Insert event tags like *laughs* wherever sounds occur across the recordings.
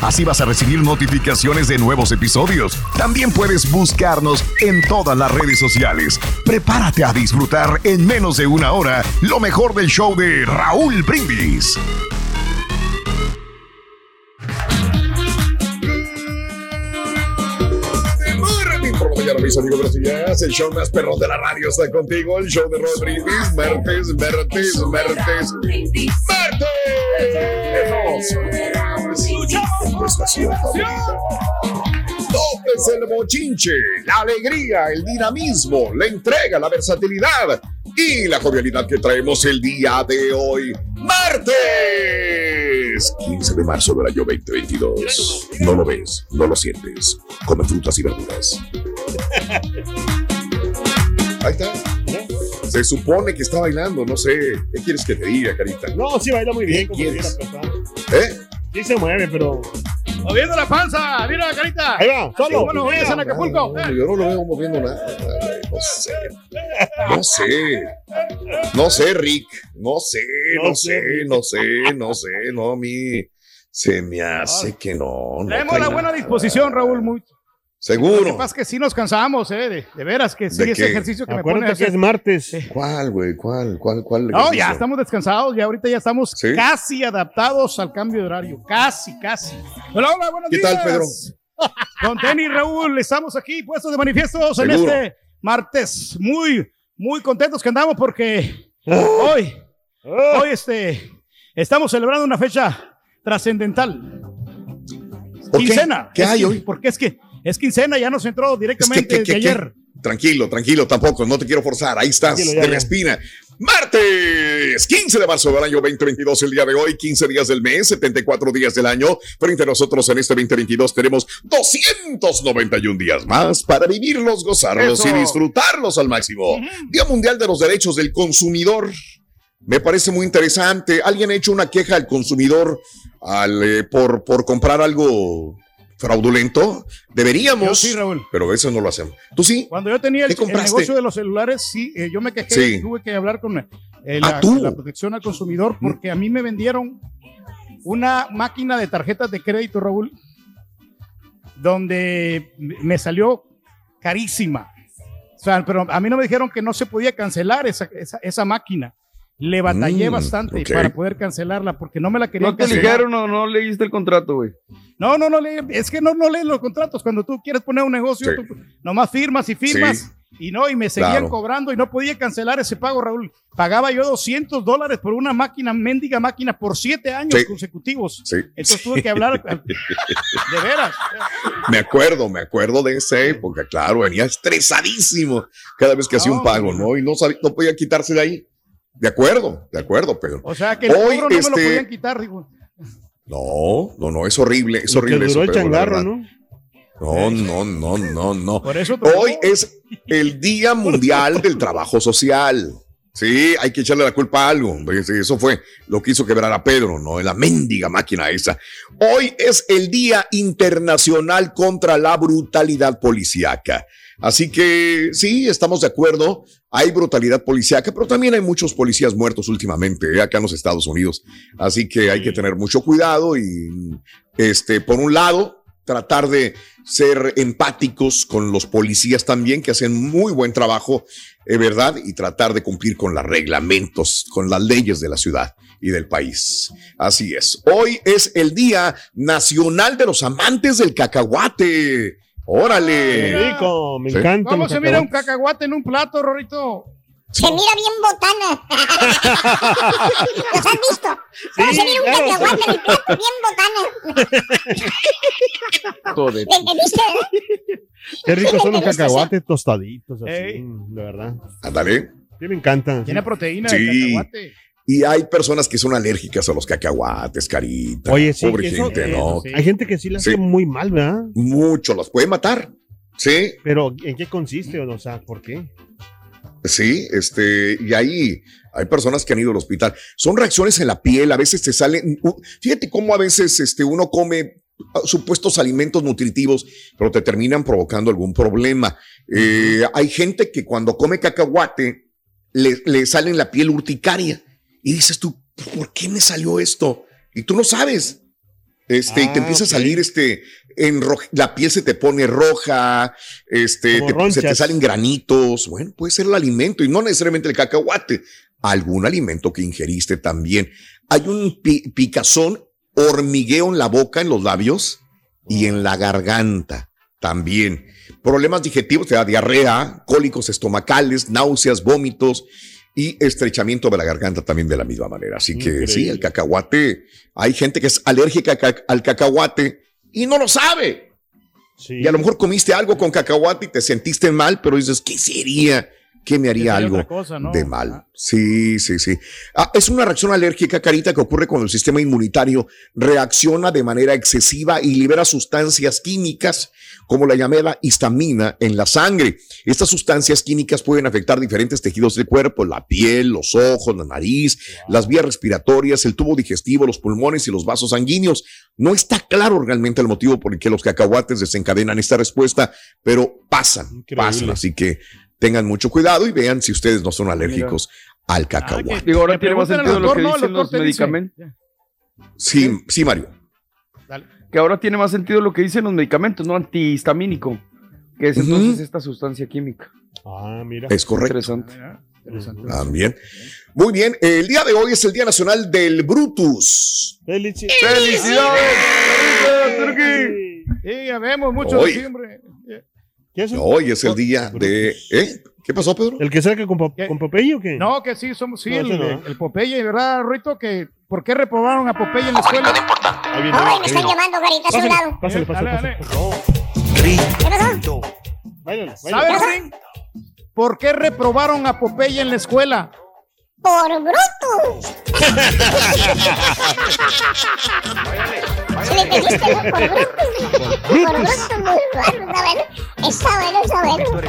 Así vas a recibir notificaciones de nuevos episodios. También puedes buscarnos en todas las redes sociales. Prepárate a disfrutar en menos de una hora lo mejor del show de Raúl Brindis. mis amigos brasileños, el show más perrón de la radio está contigo, el show de Raúl Brindis, martes, martes, martes, martes. Tu estación favorita. Tópese el mochinche, la alegría, el dinamismo, la entrega, la versatilidad y la jovialidad que traemos el día de hoy, martes 15 de marzo del año 2022. No lo ves, no lo sientes. Come frutas y verduras. *laughs* Ahí está. Se supone que está bailando, no sé. ¿Qué quieres que te diga, Carita? No, sí baila muy bien. ¿Qué como quieres? ¿Eh? Sí se mueve, pero. Moviendo la panza, mira la carita. Ahí va, solo. Buenos días en Acapulco. No, yo no lo veo moviendo nada. No sé. No sé. No sé, Rick. No sé, no, No sé, sé, no sé, no sé. No, a mí se me hace que no. no Tenemos la buena nada. disposición, Raúl. Muy... Lo que Seguro. pasa es que sí nos cansamos, ¿eh? De, de veras que sí, ¿De ese qué? ejercicio que me pone a que es martes. ¿Cuál, güey? ¿Cuál? ¿Cuál? ¿Cuál? No, ejercicio? ya estamos descansados, ya ahorita ya estamos ¿Sí? casi adaptados al cambio de horario. Casi, casi. Hola, hola, buenos ¿Qué días. tal, Pedro? *laughs* Con Tenis Raúl, estamos aquí puestos de manifiestos en Seguro. este martes. Muy, muy contentos que andamos porque *gasps* Ah. hoy, hoy este, estamos celebrando una fecha trascendental. ¿Por qué? Quincena. ¿Qué Es hay hoy? Porque es que es quincena, ya nos entró directamente ¿qué- qué- de qué? ayer. Tranquilo, tranquilo, tampoco, no te quiero forzar. Ahí estás, ya, de la espina. Martes, 15 de marzo del año 2022, el día de hoy, 15 días del mes, 74 días del año. Frente a nosotros en este 2022 tenemos 291 días más para vivirlos, gozarlos Eso. y disfrutarlos al máximo. Día Mundial de los Derechos del Consumidor. Me parece muy interesante. ¿Alguien ha hecho una queja al consumidor al, eh, por, por comprar algo fraudulento? Deberíamos. Yo sí, Raúl. Pero a veces no lo hacemos. ¿Tú sí? Cuando yo tenía el, ¿Qué el negocio de los celulares, sí, eh, yo me quejé Sí. y tuve que hablar con eh, Ah, la, ¿tú? la protección al consumidor porque a mí me vendieron una máquina de tarjetas de crédito, Raúl, donde me salió carísima. O sea, pero a mí no me dijeron que no se podía cancelar esa, esa, esa máquina. Le batallé Mm, bastante para poder cancelarla porque no me la querían ¿No te dijeron o no leíste el contrato, güey? No, no, no, le- es que no, no lees los contratos. Cuando tú quieres poner un negocio, Sí. tú nomás firmas y firmas. Sí. Y no, y me seguían Claro. cobrando y no podía cancelar ese pago, Raúl. Pagaba yo 200 dólares por una máquina, mendiga máquina, por siete años Sí. consecutivos. Sí. Entonces tuve que hablar, *laughs* de veras. Me acuerdo, me acuerdo de esa época, claro, venía estresadísimo cada vez que hacía un No, pago. ¿no? Y no, sabía, no podía quitarse de ahí. De acuerdo, de acuerdo, Pedro. O sea que el Hoy, cobro no me lo este, podían quitar, digo. No, no, no, es horrible, es horrible eso, duró el Pedro, la changarro. ¿no? No, no, no, no, no. Por eso Hoy es el Día Mundial del Trabajo Social. Sí, hay que echarle la culpa a algo. Eso fue lo que hizo quebrar a Pedro, ¿no? La mendiga máquina esa. Hoy es el Día Internacional contra la Brutalidad Policiaca. Así que sí, estamos de acuerdo. Hay brutalidad policiaca, pero también hay muchos policías muertos últimamente ¿eh? acá en los Estados Unidos. Así que hay que tener mucho cuidado y, este, por un lado, tratar de ser empáticos con los policías también, que hacen muy buen trabajo, eh, ¿verdad? Y tratar de cumplir con los reglamentos, con las leyes de la ciudad y del país. Así es. Hoy es el Día Nacional de los Amantes del Cacahuate. Órale. Qué rico, me Sí. encanta. ¿Cómo se mira un cacahuate en un plato, Rorito? Se mira bien botana. *laughs* ¿Los han visto? ¿Cómo Sí, se mira un claro. cacahuate en el plato? Bien botana. Joder. ¿Le entendiste? Qué ricos son los ¿Te gusta cacahuates tostaditos, así, Ey. de verdad. Ándale. Sí, me encanta. Tiene proteína Sí. el cacahuate. Y hay personas que son alérgicas a los cacahuates, carita. Oye, sí, Pobre gente, ¿no? sí. Hay gente que sí le hace Sí. muy mal, ¿verdad? Mucho, los puede matar. Sí, Pero ¿en qué consiste? O sea, ¿por qué? Sí, este, y ahí hay personas que han ido al hospital. Son reacciones en la piel, a veces te salen. Fíjate cómo a veces este, uno come ah, supuestos alimentos nutritivos, pero te terminan provocando algún problema. Eh, hay gente que cuando come cacahuate le, le sale en la piel urticaria y dices tú, ¿por qué me salió esto? Y tú no sabes. Este, y te Ah, empieza a salir este, en la piel se te pone roja, este, te- se te salen granitos. Bueno, puede ser el alimento y no necesariamente el cacahuate. Algún alimento que ingeriste también. Hay un pi- picazón, hormigueo en la boca, en los labios y en la garganta también. Problemas digestivos, te da diarrea, cólicos estomacales, náuseas, vómitos y estrechamiento de la garganta también de la misma manera. Así que sí, el cacahuate, hay gente que es alérgica al cacahuate y no lo sabe. Sí. Y a lo mejor comiste algo con cacahuate y te sentiste mal, pero dices, ¿qué sería? ¿Qué me haría algo otra cosa, ¿no? de mal? Sí, sí, sí. Ah, es una reacción alérgica, Carita, que ocurre cuando el sistema inmunitario reacciona de manera excesiva y libera sustancias químicas como la llamada histamina en la sangre. Estas sustancias químicas pueden afectar diferentes tejidos del cuerpo, la piel, los ojos, la nariz, las vías respiratorias, el tubo digestivo, los pulmones y los vasos sanguíneos. No está claro realmente el motivo por el que los cacahuates desencadenan esta respuesta, pero pasan, Increíble. pasan. Así que tengan mucho cuidado y vean si ustedes no son alérgicos al Ah, cacahuate. Digo, ahora tiene más sentido lo los medicamentos. Sí, sí, Mario. Que ahora tiene más sentido lo que dicen los medicamentos, ¿no? Antihistamínico. Que es entonces esta sustancia química. Ah, mira. Es correcto. Interesante. Mira, interesante. También. Muy bien, el día de hoy es el Día Nacional del Brutus. Felici- ¡Felicidades! Turki! Sí, ya vemos mucho Hoy. diciembre. ¿Qué es eso? Hoy es el día de... ¿Eh? ¿Qué pasó, Pedro? ¿El que saca con, con Popeye o qué? No, que sí, somos, sí, No, el, no. el Popeye, ¿verdad, Ruito? Que, ¿Por qué reprobaron a Popeye en la escuela? Ahí viene, Ay, ahí me están llamando, carita, a su Pásale, lado. pásale, pásale, dale, pásale. ¿Qué pasó? Báilale, ¿Sabes, báilale. Ring? ¿Por qué reprobaron a Popeye en la escuela? Por bruto. *laughs* ¿Sí le entendiste, no? Por bruto. Por bruto. Muy bueno, está bueno. Está bueno,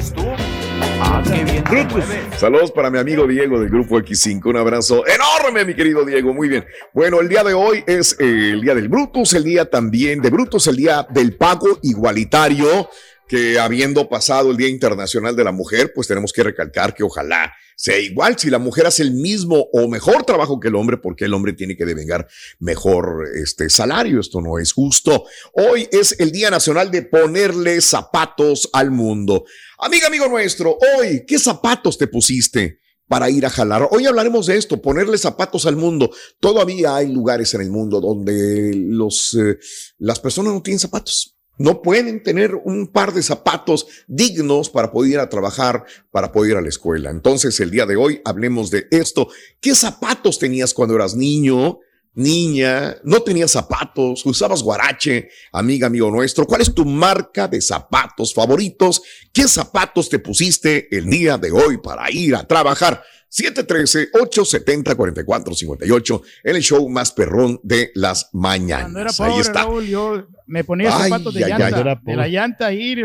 Saludos para mi amigo Diego del Grupo X5. Un abrazo enorme, mi querido Diego. Muy bien. Bueno, el día de hoy es eh, el día del Brutus, el día también de Brutus, el día del pago igualitario. Que habiendo pasado el Día Internacional de la Mujer, pues tenemos que recalcar que ojalá sea igual. Si la mujer hace el mismo o mejor trabajo que el hombre, porque el hombre tiene que devengar mejor este salario. Esto no es justo. Hoy es el Día Nacional de ponerle zapatos al mundo. Amiga, amigo nuestro, hoy, ¿qué zapatos te pusiste? para ir a jalar. Hoy hablaremos de esto, ponerle zapatos al mundo. Todavía hay lugares en el mundo donde los, eh, las personas no tienen zapatos. No pueden tener un par de zapatos dignos para poder ir a trabajar, para poder ir a la escuela. Entonces, el día de hoy hablemos de esto. ¿Qué zapatos tenías cuando eras niño? Niña, no tenías zapatos, usabas guarache, amiga, amigo nuestro. ¿Cuál es tu marca de zapatos favoritos? ¿Qué zapatos te pusiste el día de hoy para ir a trabajar? 713-870-4458 en el show más perrón de las mañanas. Cuando era Ahí pobre, está. Raúl, yo me ponía Ay, zapatos de ay, llanta, ay. De la llanta ahí,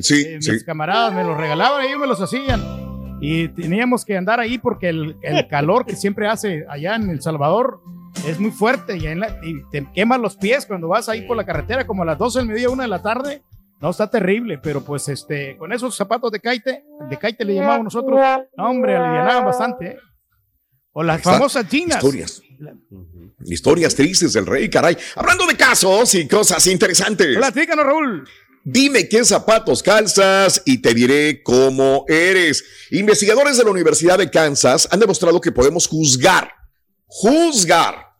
Sí, eh, sí. mis camaradas me los regalaban y ellos me los hacían. Y teníamos que andar ahí porque el, el calor que siempre hace allá en El Salvador es muy fuerte y, en la- y te queman los pies cuando vas ahí por la carretera como a las 12 del mediodía, 1 de la tarde. No, está terrible, pero pues este, con esos zapatos de caite, de caite le llamamos nosotros, no, hombre, alivianaban bastante. ¿eh? O las famosas chinas. Historias. Historias tristes del rey, caray. Hablando de casos y cosas interesantes. Platícanos, Raúl. Dime qué zapatos calzas y te diré cómo eres. Investigadores de la Universidad de Kansas han demostrado que podemos juzgar, juzgar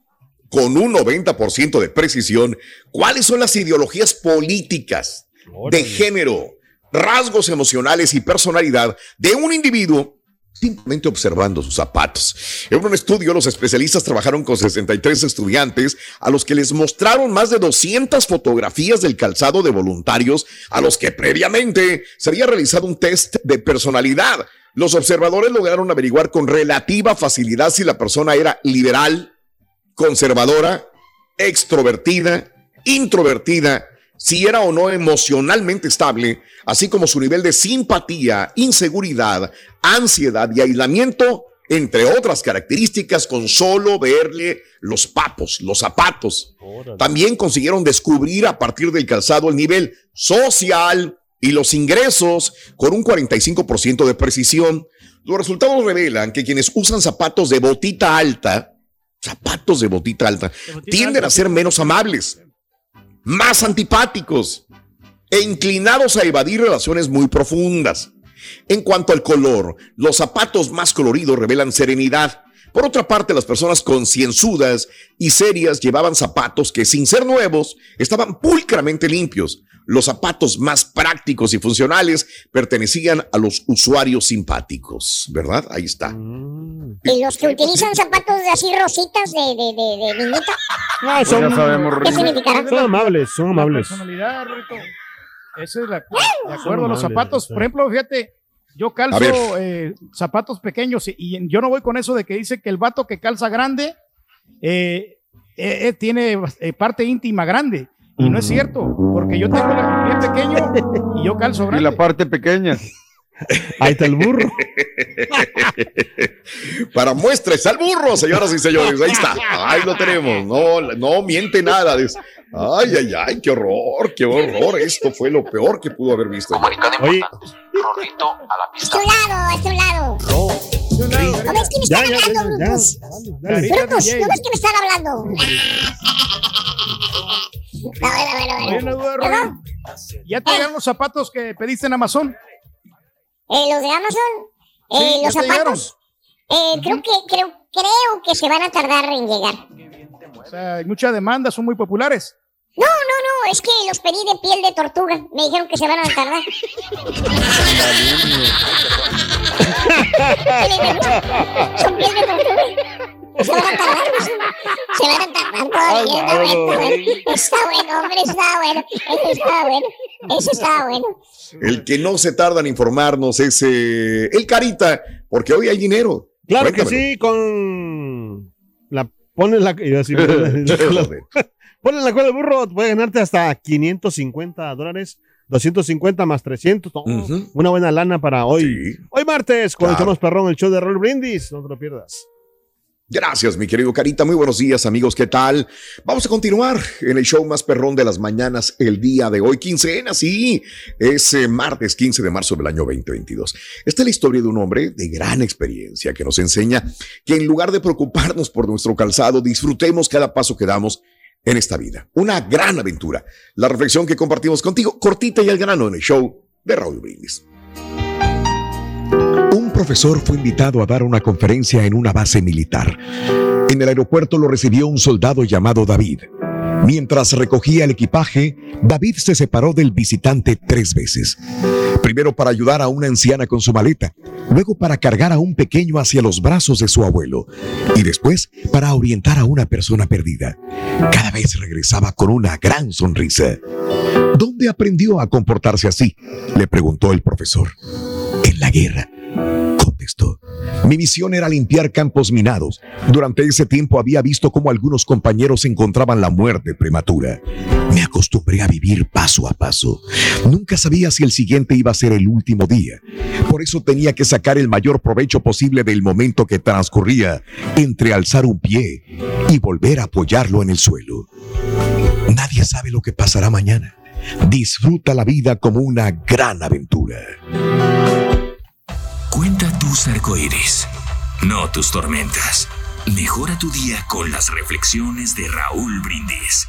con un 90% de precisión cuáles son las ideologías políticas, de género, rasgos emocionales y personalidad de un individuo simplemente observando sus zapatos. En un estudio, los especialistas trabajaron con 63 estudiantes a los que les mostraron más de 200 fotografías del calzado de voluntarios a los que previamente se había realizado un test de personalidad. Los observadores lograron averiguar con relativa facilidad si la persona era liberal, conservadora, extrovertida, introvertida, si era o no emocionalmente estable, así como su nivel de simpatía, inseguridad, ansiedad y aislamiento, entre otras características, con solo verle los papos, los zapatos. También consiguieron descubrir a partir del calzado el nivel social y los ingresos con un 45% de precisión. Los resultados revelan que quienes usan zapatos de botita alta, zapatos de botita alta, tienden a ser menos amables, más antipáticos e inclinados a evadir relaciones muy profundas. En cuanto al color, los zapatos más coloridos revelan serenidad. Por otra parte, las personas concienzudas y serias llevaban zapatos que, sin ser nuevos, estaban pulcramente limpios. Los zapatos más prácticos y funcionales pertenecían a los usuarios simpáticos, ¿verdad? Ahí está. Y los que utilizan zapatos de así rositas de, de, de, de niñita. Ah, son, Ya sabemos, ¿Qué significará? son amables, son amables. Esa es la, de acuerdo los zapatos. Por ejemplo, fíjate, yo calzo eh, zapatos pequeños y, y yo no voy con eso de que dice que el vato que calza grande eh, eh, eh, tiene parte íntima grande. Y no es cierto, porque yo tengo el pie pequeño y yo calzo Y grande. la parte pequeña. Ahí está el burro. *laughs* Para muestres al burro, señoras y señores. Ahí está. Ahí lo tenemos. No, no miente nada. Ay, ay, ay, qué horror, qué horror. Esto fue lo peor que pudo haber visto. Oye, A tu lado, a tu lado. ¿No ves que me ya, están ya, ya, hablando, ya, brutos? dale. Brutos, ¿no ves que me están hablando? No, *laughs* bueno, bueno, bueno. ¿Ya te llegaron los zapatos que pediste en Amazon? Eh, los de Amazon, eh, Sí, los zapatos, eh, creo que creo, creo que se van a tardar en llegar. O sea, hay mucha demanda, son muy populares. No, no, no, es que los pedí de piel de tortuga. Me dijeron que se van a tardar. *laughs* *laughs* Son piel de tortuga. Se van a tardar. Se van a tardar todavía. Está bueno, está bueno, hombre, está bueno. Ese está bueno. Ese está bueno. El que no se tarda en informarnos es eh, el Carita, porque hoy hay dinero. Claro que sí, con la pones la iba a decir, Joder. pones la *laughs* *laughs* cola del burro, puedes ganarte hasta 550 dólares, 250 más 300, no, Ujú. una buena lana para hoy. Sí. Hoy martes, cuando Claro. echamos perrón el show de Roll Brindis, no te lo pierdas. Gracias, mi querido Carita. Muy buenos días, amigos. ¿Qué tal? Vamos a continuar en el show más perrón de las mañanas el día de hoy, quincena, sí. Es eh, martes 15 de marzo del año 2022. Esta es la historia de un hombre de gran experiencia que nos enseña que en lugar de preocuparnos por nuestro calzado, disfrutemos cada paso que damos en esta vida. Una gran aventura. La reflexión que compartimos contigo, cortita y al grano en el show de Raúl Brindis. Profesor fue invitado a dar una conferencia en una base militar. En el aeropuerto lo recibió un soldado llamado David. Mientras recogía el equipaje, David se separó del visitante tres veces. Primero para ayudar a una anciana con su maleta, luego para cargar a un pequeño hacia los brazos de su abuelo y después para orientar a una persona perdida. Cada vez regresaba con una gran sonrisa. ¿Dónde aprendió a comportarse así? Le preguntó el profesor. En la guerra, Mi misión era limpiar campos minados. Durante ese tiempo había visto cómo algunos compañeros encontraban la muerte prematura. Me acostumbré a vivir paso a paso. Nunca sabía si el siguiente iba a ser el último día. Por eso tenía que sacar el mayor provecho posible del momento que transcurría entre alzar un pie y volver a apoyarlo en el suelo. Nadie sabe lo que pasará mañana. Disfruta la vida como una gran aventura. Cuenta tus arcoíris, no tus tormentas. Mejora tu día con las reflexiones de Raúl Brindis.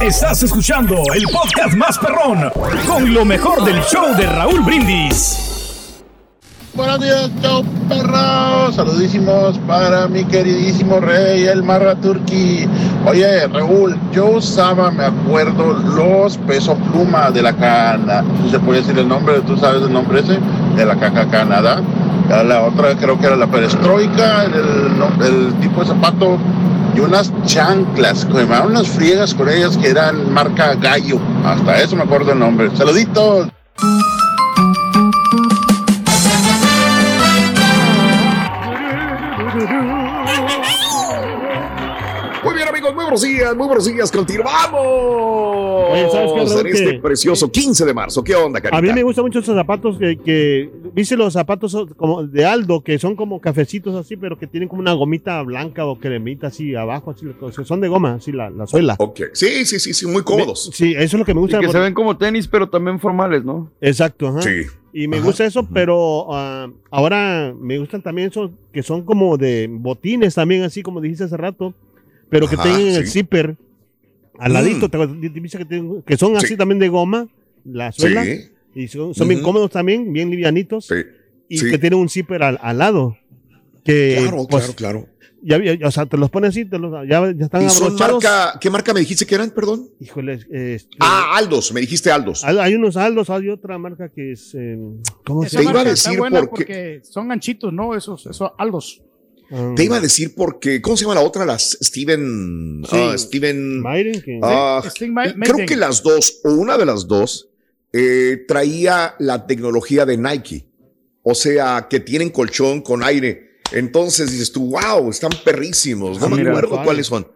Estás escuchando el podcast más perrón con lo mejor del show de Raúl Brindis. Buenos días, show perro. Saludísimos para mi queridísimo rey, el Marra Turki. Oye, Raúl, yo usaba, me acuerdo, los peso pluma de la cana. ¿Se puede decir el nombre? ¿Tú sabes el nombre ese? De la caja Canadá. La otra creo que era la perestroika, el, el tipo de zapato y unas chanclas, que unas friegas con ellas que eran marca Gallo. Hasta eso me acuerdo el nombre. Saluditos. Buenos días, muy buenos días. Continuamos. Oye, ¿sabes qué, en este Que- precioso 15 de marzo. ¿Qué onda, carita? A mí me gustan mucho esos zapatos que, que viste los zapatos como de Aldo, que son como cafecitos así, pero que tienen como una gomita blanca o cremita así abajo, así, son de goma, así la, la suela. Ok, sí, sí, sí, sí, muy cómodos. Sí, eso es lo que me Y gusta. que por- se ven como tenis, pero también formales, ¿no? Exacto, ajá. Sí. Y me Ajá. gusta eso, pero ah, ahora me gustan también esos que son como de botines también, así como dijiste hace rato, pero que Ajá, tienen el sí. zipper al Mm. ladito, te? Dice que, tienen- que son así Sí. también de goma, la suela, Sí. y son, son bien Ujú. cómodos también, bien livianitos, Sí. y Sí. que tienen un zipper al, al lado. Que, Claro, pues, claro, claro. Ya, ya- o sea, te los pones así, te los, ya, ya están ¿Y son abrochados. marca, qué marca me dijiste que eran, perdón? Híjole, este, Ah, Aldos, me dijiste Aldos. hay, unos Aldos, hay otra marca que es. eh, ¿Cómo Esa se llama? marca está buena porque son anchitos, ¿no? Esos, esos aldos. Te iba a decir porque, ¿cómo se llama la otra? Las Steven. Sí. ah, Steven. ah, Steven creo que las dos, o una de las dos, eh, traía la tecnología de Nike. O sea, que tienen colchón con aire. Entonces dices tú, wow, están perrísimos. No Ah, me mira, acuerdo vale. cuáles son.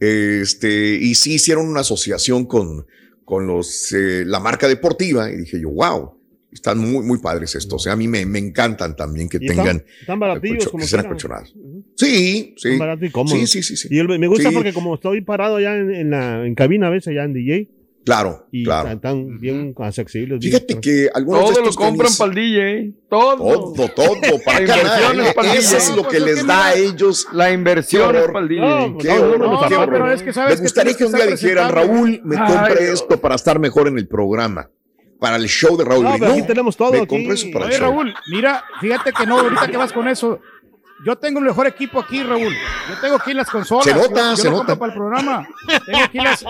Este, y sí hicieron una asociación con, con los, eh, la marca deportiva. Y dije yo, wow, están muy, muy padres estos. O sea, a mí me, me encantan también que tengan. están baratillos, como que sean acolchonados. Sí, sí. Son baratos y cómodos. Sí, sí, sí, sí. Y el- me gusta Sí. porque como estoy parado allá en, en la en cabina a veces, allá en DJ. Claro, y claro. Están bien accesibles. Fíjate que algunos Todo de lo compran para el DJ. Todo. Todo, todo, *laughs* para el Eso DJ. es lo que les da a ellos. La inversión es para el DJ. No, Qué no, horror. no, no, No, pero es que sabes Me que gustaría que un día dijeran. Raúl, me Dios. esto para estar mejor en el programa. Para el show de Raúl. No, pero aquí tenemos todo, Me aquí. eso para el Oye, show. Raúl, mira, fíjate que no, ahorita que vas con eso. Yo tengo el mejor equipo aquí, Raúl. Yo tengo aquí las consolas. Se nota, yo, yo se lo nota. para el programa. Tengo aquí las,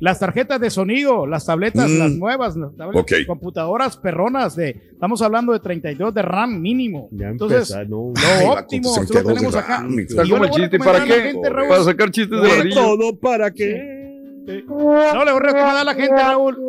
las tarjetas de sonido, las tabletas, Mm. las nuevas, las tabletas, Ok. computadoras perronas de, estamos hablando de 32 de RAM mínimo. Ya Entonces, empezó, no. Ay, lo óptimo, lo 32 tenemos acá. Está como el chiste. ¿Para la qué? gente, Raúl, Para sacar chistes de ladrillo. todo para que. No, le voy a recomendar a la gente, Raúl. De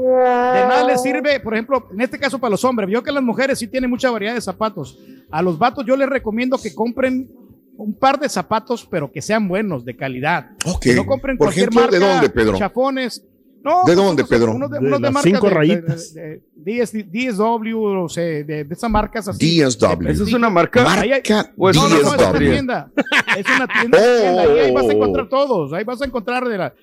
nada les sirve, por ejemplo, en este caso para los hombres. Vio que las mujeres sí tienen mucha variedad de zapatos. A los vatos yo les recomiendo que compren un par de zapatos, pero que sean buenos, de calidad. Ok. Que no compren Por cualquier ejemplo, marca. ¿de dónde, Pedro? Chafones. No, ¿De dónde, unos- Pedro? Unos de, unos de las marcas cinco de- de- rayitas. de- de DS DSW, o sea, de, de esas marcas así. DSW. ¿Esa es una marca? Hay- Marca Pues, no, no, no, es una DSW. tienda. Es una tienda. tienda. Ahí, ahí vas a encontrar todos. Ahí vas a encontrar de la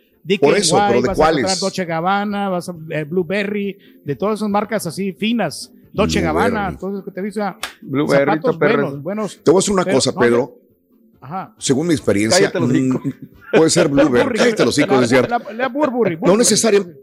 Por eso, pero ¿de vas cuáles? a encontrar Dolce Gabbana, vas a, eh, Blueberry, de todas esas marcas así finas. Dolce. Gabbana, entonces que te dice Blueberry, zapatos buenos, buenos. Te voy a decir una Pero, cosa, no, Pedro. Ajá. Según mi experiencia, mm, puede ser *laughs* Blueberry. Cállate los hijos, es cierto. La, la Burberry, No necesariamente.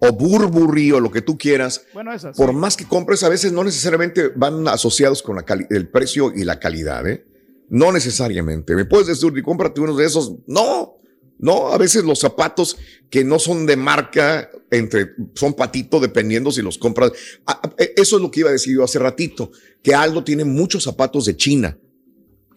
O Burberry o lo que tú quieras. Bueno, esas. Por más que compres, a veces no necesariamente van asociados con la el precio y la calidad, ¿eh? No necesariamente. Me puedes decir, "Y cómprate uno de esos. No, no. A veces los zapatos que no son de marca, entre, son patito, dependiendo si los compras. Ah, ah, Eso es lo que iba a decir yo hace ratito, que Aldo tiene muchos zapatos de China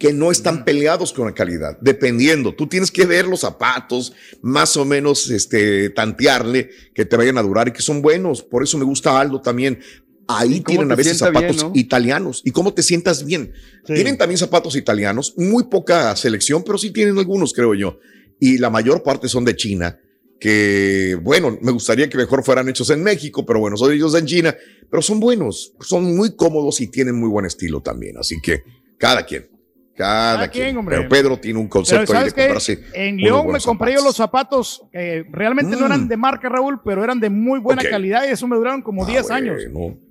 que no están peleados con la calidad, dependiendo. Tú tienes que ver los zapatos, más o menos este, tantearle que te vayan a durar y que son buenos. Por eso me gusta Aldo también. Ahí tienen a veces bien, zapatos ¿no? italianos. Y cómo te sientas bien. Sí. Tienen también zapatos italianos, muy poca selección, pero sí tienen algunos, creo yo. Y la mayor parte son de China, que, bueno, me gustaría que mejor fueran hechos en México, pero bueno, son hechos en China, pero son buenos, son muy cómodos y tienen muy buen estilo también. Así que cada quien, cada, Cada quien. quien, hombre. Pero Pedro tiene un concepto ahí de comprarse. En León me compré yo los zapatos que realmente no Mm. eran de marca, Raúl, pero eran de muy buena calidad y eso me duraron como Ah, 10 años.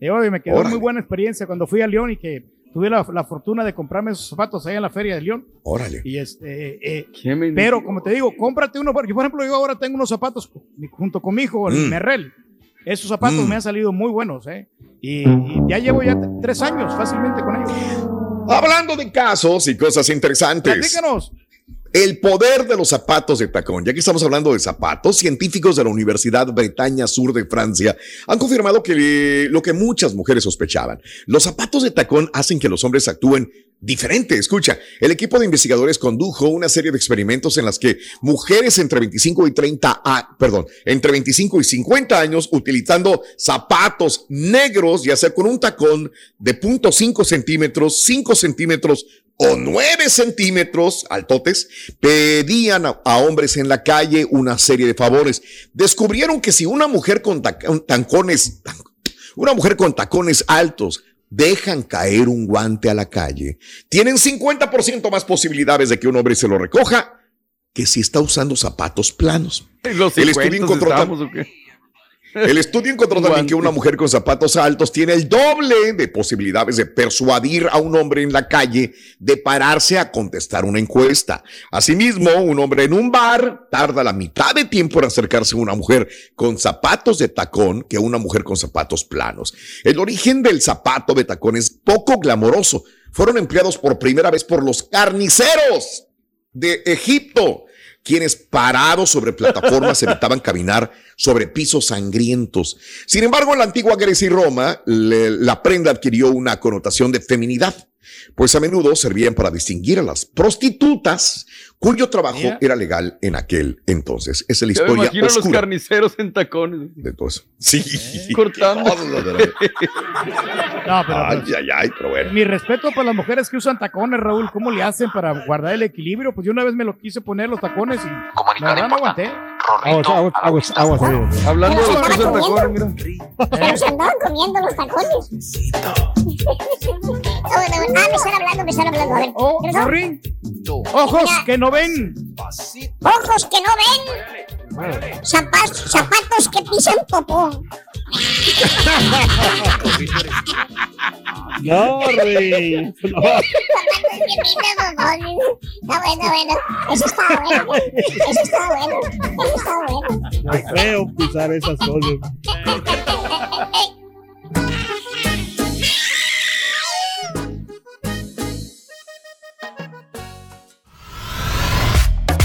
Y oye, me quedó Órale. muy buena experiencia cuando fui a León y que tuve la, la fortuna de comprarme esos zapatos allá en la feria de León. Órale. Y este, eh, ¿Qué me pero como te digo, cómprate uno. Yo, por ejemplo, yo ahora tengo unos zapatos junto con mi hijo, el Mm. Merrell. Esos zapatos Mm. me han salido muy buenos, ¿eh? Y, y ya llevo ya tres años fácilmente con ellos. Hablando de casos y cosas interesantes. Platícanos. El poder de los zapatos de tacón. Ya que estamos hablando de zapatos, científicos de la Universidad Bretaña Sur de Francia han confirmado que lo que muchas mujeres sospechaban. Los zapatos de tacón hacen que los hombres actúen diferente. Escucha, el equipo de investigadores condujo una serie de experimentos en las que mujeres entre 25 y 30, a, perdón, entre 25 y 50 años utilizando zapatos negros, ya sea con un tacón de 0.5 centímetros, 5 centímetros o 9 centímetros altotes, pedían a, a hombres en la calle una serie de favores. Descubrieron que si una mujer con tac- tacones, una mujer con tacones altos dejan caer un guante a la calle, tienen 50% más posibilidades de que un hombre se lo recoja que si está usando zapatos planos. ¿En los El 50 estudio encontró? El estudio encontró también que una mujer con zapatos altos tiene el doble de posibilidades de persuadir a un hombre en la calle de pararse a contestar una encuesta. Asimismo, un hombre en un bar tarda la mitad de tiempo en acercarse a una mujer con zapatos de tacón que a una mujer con zapatos planos. El origen del zapato de tacón es poco glamoroso. Fueron empleados por primera vez por los carniceros de Egipto quienes parados sobre plataformas *laughs* evitaban caminar sobre pisos sangrientos. Sin embargo, en la antigua Grecia y Roma, le- la prenda adquirió una connotación de feminidad, pues a menudo servían para distinguir a las prostitutas cuyo trabajo Mira. era legal en aquel entonces. Esa es la Yo me historia imagino a los oscura carniceros en tacones. de todo eso. Sí. Cortando. *laughs* No, pero Ay, ay, ay, pero bueno. mi respeto para las mujeres que usan tacones, Raúl. ¿Cómo le hacen para guardar el equilibrio? Pues yo una vez me lo quise poner los tacones y la verdad no aguanté. Aguas, aguas, aguas, aguas, amigos. Hablando de los andaban tacones, mira. Pero se andaban comiendo los tacones. *laughs* Ah, me están hablando, me están hablando. A ver. Oh. Ojos que no ven. Ojos que no ven. Zapatos, zapatos que pisan popó. No, Rey. *laughs* No. Está bueno, bueno. Eso está bueno. Eso está bueno. Eso está bueno. No creo pisar esas cosas. *laughs*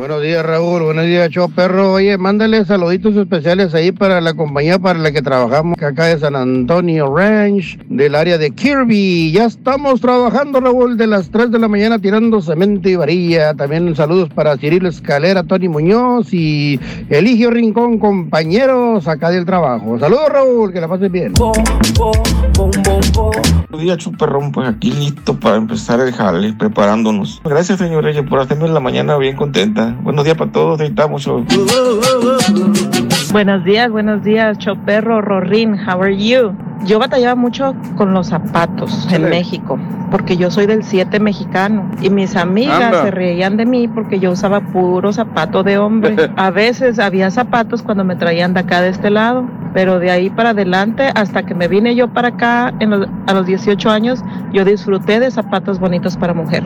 Buenos días, Raúl. Buenos días, show perro. Oye, mándale saluditos especiales ahí para la compañía para la que trabajamos, que acá de San Antonio Ranch, del área de Kirby. Ya estamos trabajando, Raúl, de las 3 de la mañana tirando cemento y varilla. También saludos para Cirilo Escalera, Tony Muñoz y Eligio Rincón, compañeros acá del trabajo. Saludos, Raúl, que la pases bien. Buenos días, Chuperrón, pues aquí listo para empezar el jale, preparándonos. Gracias, señor Reyes, por hacerme la mañana bien contenta. Buenos días para todos, necesitamos. show. Buenos días, buenos días, Choperro, Rorín, how are you? Yo batallaba mucho con los zapatos en. México, porque yo soy del 7 mexicano y mis amigas Anda. se reían de mí porque yo usaba puro zapato de hombre. *laughs* A veces había zapatos cuando me traían de acá de este lado, pero de ahí para adelante, hasta que me vine yo para acá en los- a los 18 años, yo disfruté de zapatos bonitos para mujer.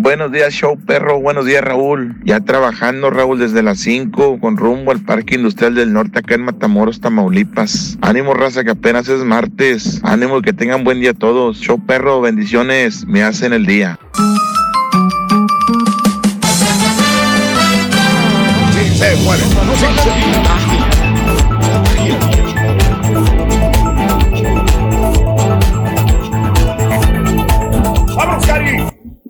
Buenos días, show perro. Buenos días, Raúl. Ya trabajando, Raúl, desde las 5 con rumbo al Parque Industrial del Norte, acá en Matamoros, Tamaulipas. Ánimo, raza, que apenas es martes. Ánimo y que tengan buen día todos. Show perro, bendiciones. Me hacen el día. Sí, se muere. Vámonos,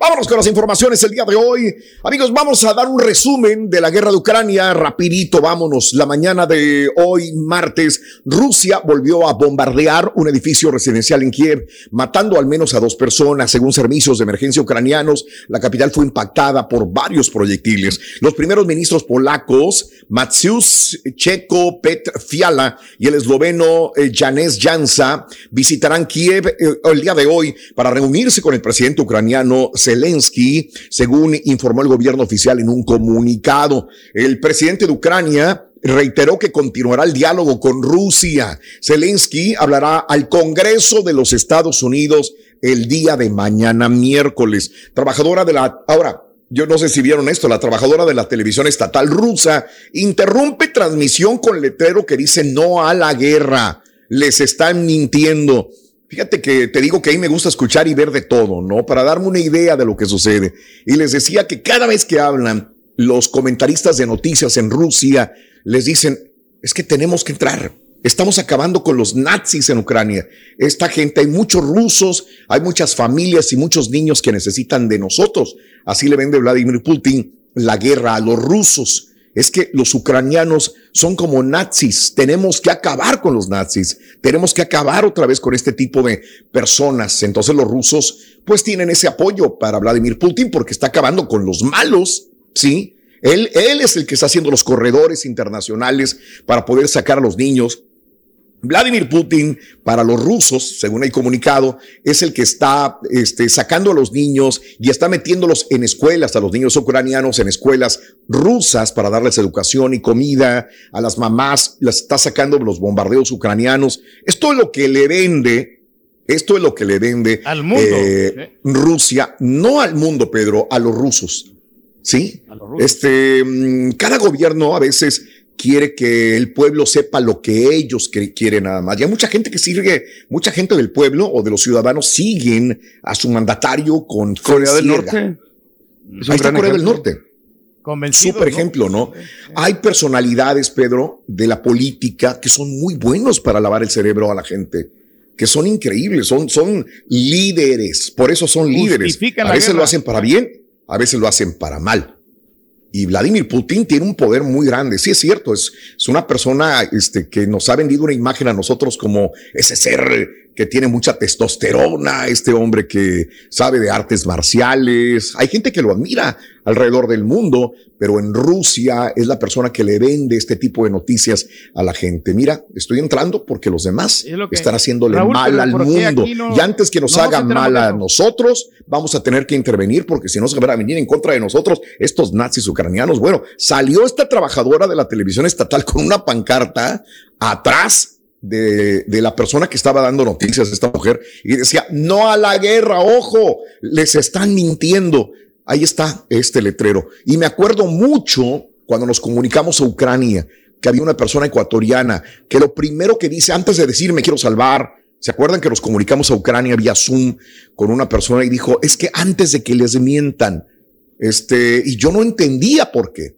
Vámonos con las informaciones el día de hoy. Amigos, vamos a dar un resumen de la guerra de Ucrania. Rapidito, vámonos. La mañana de hoy, martes, Rusia volvió a bombardear un edificio residencial en Kiev, matando al menos a dos personas. Según servicios de emergencia ucranianos, la capital fue impactada por varios proyectiles. Los primeros ministros polacos, Matsius Checo Petr Fiala y el esloveno eh, Janez Jansa, visitarán Kiev eh, el día de hoy para reunirse con el presidente ucraniano Zelensky, según informó el gobierno oficial en un comunicado. El presidente de Ucrania reiteró que continuará el diálogo con Rusia. Zelensky hablará al Congreso de los Estados Unidos el día de mañana miércoles. Trabajadora de la... Ahora, yo no sé si vieron esto, la trabajadora de la televisión estatal rusa interrumpe transmisión con letrero que dice no a la guerra. Les están mintiendo. Fíjate que te digo que ahí me gusta escuchar y ver de todo, ¿no? Para darme una idea de lo que sucede. Y les decía que cada vez que hablan los comentaristas de noticias en Rusia, les dicen, es que tenemos que entrar. Estamos acabando con los nazis en Ucrania. Esta gente, hay muchos rusos, hay muchas familias y muchos niños que necesitan de nosotros. Así le vende Vladimir Putin la guerra a los rusos. Es que los ucranianos son como nazis. Tenemos que acabar con los nazis. Tenemos que acabar otra vez con este tipo de personas. Entonces los rusos pues tienen ese apoyo para Vladimir Putin porque está acabando con los malos. Sí. Él, él es el que está haciendo los corredores internacionales para poder sacar a los niños Vladimir Putin, para los rusos, según hay comunicado, es el que está este, sacando a los niños y está metiéndolos en escuelas, a los niños ucranianos en escuelas rusas para darles educación y comida, a las mamás las está sacando los bombardeos ucranianos. Esto es lo que le vende, esto es lo que le vende Al mundo. eh, Rusia, no al mundo, Pedro, a los rusos. ¿Sí? Este, mm, cada gobierno a veces quiere que el pueblo sepa lo que ellos quieren nada más. Y hay mucha gente que sigue, mucha gente del pueblo o de los ciudadanos siguen a su mandatario con Corea del. Norte. Es Ahí está Corea del ejemplo. Norte. ¿no? ejemplo, ¿no? Hay personalidades, Pedro, de la política que son muy buenos para lavar el cerebro a la gente, que son increíbles, son, son líderes, por eso son líderes. A veces lo hacen para bien, a veces lo hacen para mal. Y Vladimir Putin tiene un poder muy grande. Sí, es cierto, es, es una persona este, que nos ha vendido una imagen a nosotros como ese ser que tiene mucha testosterona, este hombre que sabe de artes marciales. Hay gente que lo admira alrededor del mundo, pero en Rusia es la persona que le vende este tipo de noticias a la gente. Mira, estoy entrando porque los demás Es lo que- están haciéndole Raúl, mal al ¿por qué mundo. no- y antes que nos no hagan mal a nosotros, vamos a tener que intervenir porque si no se van a venir en contra de nosotros estos nazis ucranianos. Bueno, salió esta trabajadora de la televisión estatal con una pancarta atrás de, de la persona que estaba dando noticias, esta mujer, y decía, no a la guerra, ojo, les están mintiendo. Ahí está este letrero. Y me acuerdo mucho cuando nos comunicamos a Ucrania, que había una persona ecuatoriana que lo primero que dice antes de decir me quiero salvar, ¿se acuerdan que nos comunicamos a Ucrania vía Zoom con una persona y dijo, es que antes de que les mientan, este, y yo no entendía por qué.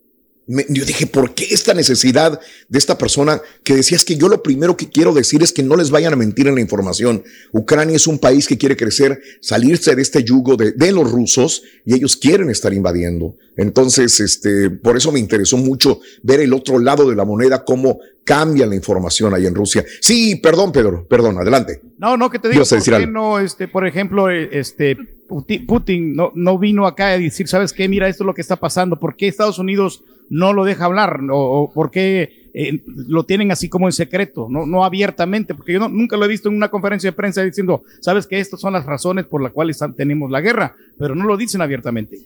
Me- yo dije, ¿por qué esta necesidad de esta persona que decía es que yo lo primero que quiero decir es que no les vayan a mentir en la información? Ucrania es un país que quiere crecer, salirse de este yugo de, de los rusos y ellos quieren estar invadiendo. Entonces, este, por eso me interesó mucho ver el otro lado de la moneda, cómo cambia la información ahí en Rusia. Sí, perdón, Pedro, perdón, adelante. No, no, que te digo, ¿por qué no, este, por ejemplo, eh, este, Putin, Putin no, no vino acá a decir, ¿sabes qué? Mira, esto es lo que está pasando. ¿Por qué Estados Unidos no lo deja hablar? ¿O, o por qué eh, lo tienen así como en secreto, no, no abiertamente? Porque yo no- nunca lo he visto en una conferencia de prensa diciendo, ¿sabes que Estas son las razones por las cuales tenemos la guerra, pero no lo dicen abiertamente.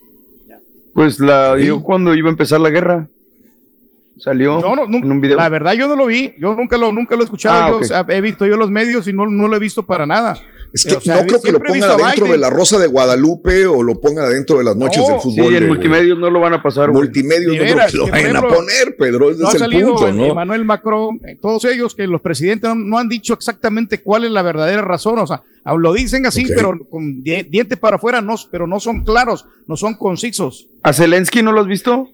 Pues la dio cuando iba a empezar la guerra. Salió Yo no, nunca- en un video. La verdad, yo no lo vi, yo nunca lo, nunca lo he escuchado, Ah, yo, ok. o sea, he visto yo los medios y no, no lo he visto para nada. Es que O sea, no creo que lo pongan adentro de la Rosa de Guadalupe o lo pongan adentro de las noches No, del Sí, fútbol. en de- multimedios no lo van a pasar. De no creo que lo que, vayan a poner, Pedro. Ese No ha es el salido punto, el- ¿no? Emmanuel Macron, eh, todos ellos que los presidentes no, no han dicho exactamente cuál es la verdadera razón, o sea, lo dicen así, pero con di- dientes para afuera, no, pero no son claros, no son concisos. ¿A Zelensky no lo has visto?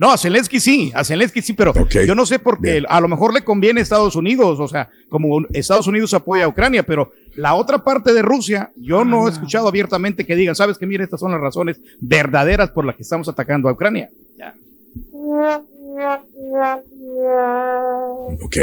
No, a Zelensky sí, a Zelensky sí, pero Ok. yo no sé por qué, a lo mejor le conviene a Estados Unidos, o sea, como Estados Unidos apoya a Ucrania, pero la otra parte de Rusia, yo no Ah. he escuchado abiertamente que digan, sabes que mira, estas son las razones verdaderas por las que estamos atacando a Ucrania. Ya. Ok,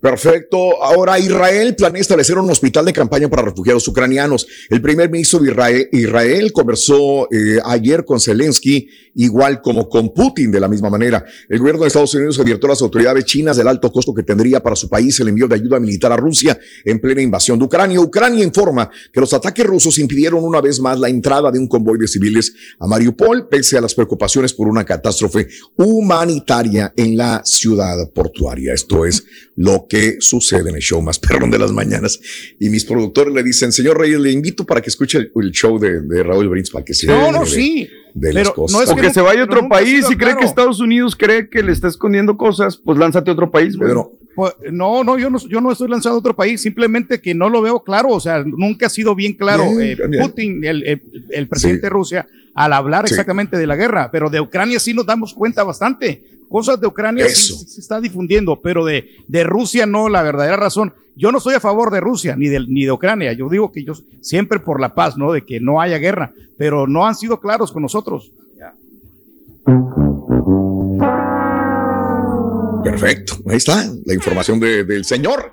perfecto. Ahora Israel planea establecer un hospital de campaña para refugiados ucranianos. El primer ministro de Israel, conversó eh, ayer con Zelensky, igual como con Putin, de la misma manera. El gobierno de Estados Unidos advirtió a las autoridades chinas del alto costo que tendría para su país el envío de ayuda militar a Rusia en plena invasión de Ucrania. Ucrania informa que los ataques rusos impidieron una vez más la entrada de un convoy de civiles a Mariupol, pese a las preocupaciones por una catástrofe humanitaria en la ciudad portuaria. Esto es lo que sucede en el show más perrón de las mañanas. Y mis productores le dicen, señor Reyes, le invito para que escuche el, el show de, de Raúl Brins para que se No, no, sí. De las Pero cosas. no es o que que no- se vaya a otro país y cree claro. que Estados Unidos cree que le está escondiendo cosas, pues lánzate a otro país, güey. Pero Pues, no, no, yo no, yo no estoy lanzado a otro país, simplemente que no lo veo claro, o sea, nunca ha sido bien claro Bien, eh, bien. Putin, el, el- el presidente Sí. de Rusia, al hablar Sí. exactamente de la guerra, pero de Ucrania sí nos damos cuenta bastante. Cosas de Ucrania sí, Eso. sí se está difundiendo, pero de, de Rusia no, la verdadera razón. Yo no estoy a favor de Rusia ni de, ni de Ucrania. Yo digo que yo siempre por la paz, ¿no? De que no haya guerra, pero no han sido claros con nosotros. perfecto. Ahí está la información de- del señor.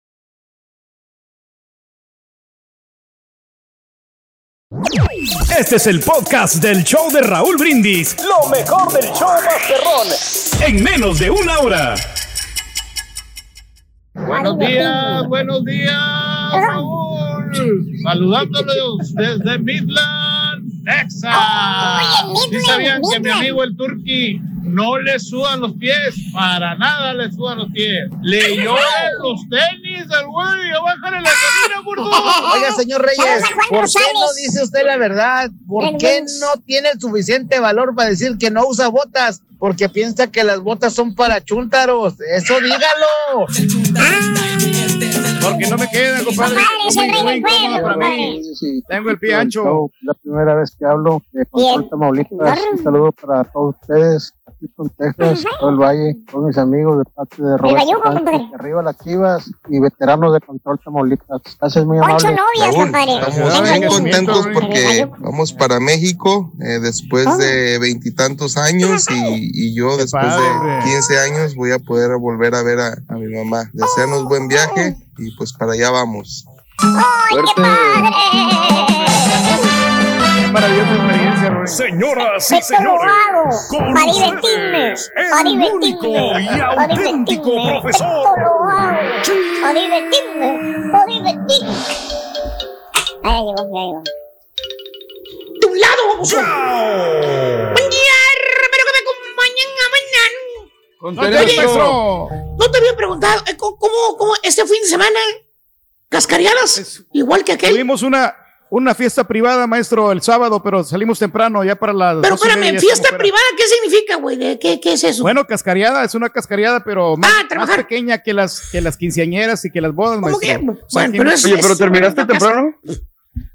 Este es el podcast del show de Raúl Brindis. Lo mejor del show Masterrón. En menos de una hora. Buenos días, buenos días, Raúl. Saludándolos desde Midland, Texas. ¿Sí sabían que mi amigo el Turqui no le sudan los pies? Para nada le sudan los pies. Le lloran los tenis al güey. En la cabina, gordo. *laughs* Oiga, señor Reyes, ¿por qué no dice usted la verdad? ¿Por qué no tiene suficiente valor para decir que no usa botas? Porque piensa que las botas son para chúntaros. Eso dígalo. *laughs* Porque no me queda, compadre. Tengo el pie ancho. La primera vez que hablo de Control Tamaulipas. Un saludo para todos ustedes, aquí con Texas, todo el Valle, todos mis amigos de parte de Roberto arriba las chivas y veteranos de Control Tamaulipas. Gracias, muy amable. Estamos bien contentos porque vamos para México eh, después de veintitantos años y, y yo después de 15 años voy a poder volver a ver a, a mi mamá. Desearnos buen viaje y pues para allá vamos. Maravillosa experiencia, Roy. Señoras y señores, con Para divertirme, para el único divertirme, y para auténtico divertirme. profesor. Esto lo hago para divertirme, para divertirme. Ahí llegó, ya llegó. De un lado. Buen día, que me acompañen a mañana. Con No te, maestro. no te había preguntado, eh, ¿cómo, cómo, cómo este fin de semana? ¿Cascariadas? Igual que aquel. Tuvimos una, una fiesta privada, maestro, el sábado, pero salimos temprano, ya para las. Pero espérame, fiesta privada, ¿qué significa, güey? ¿De ¿Qué, ¿Qué es eso? Bueno, cascariada, es una cascariada, pero más, Ah, más pequeña que las, que las quinceañeras y que las bodas, maestro. que? O sea, Bueno, pero es- Oye, pero terminaste temprano.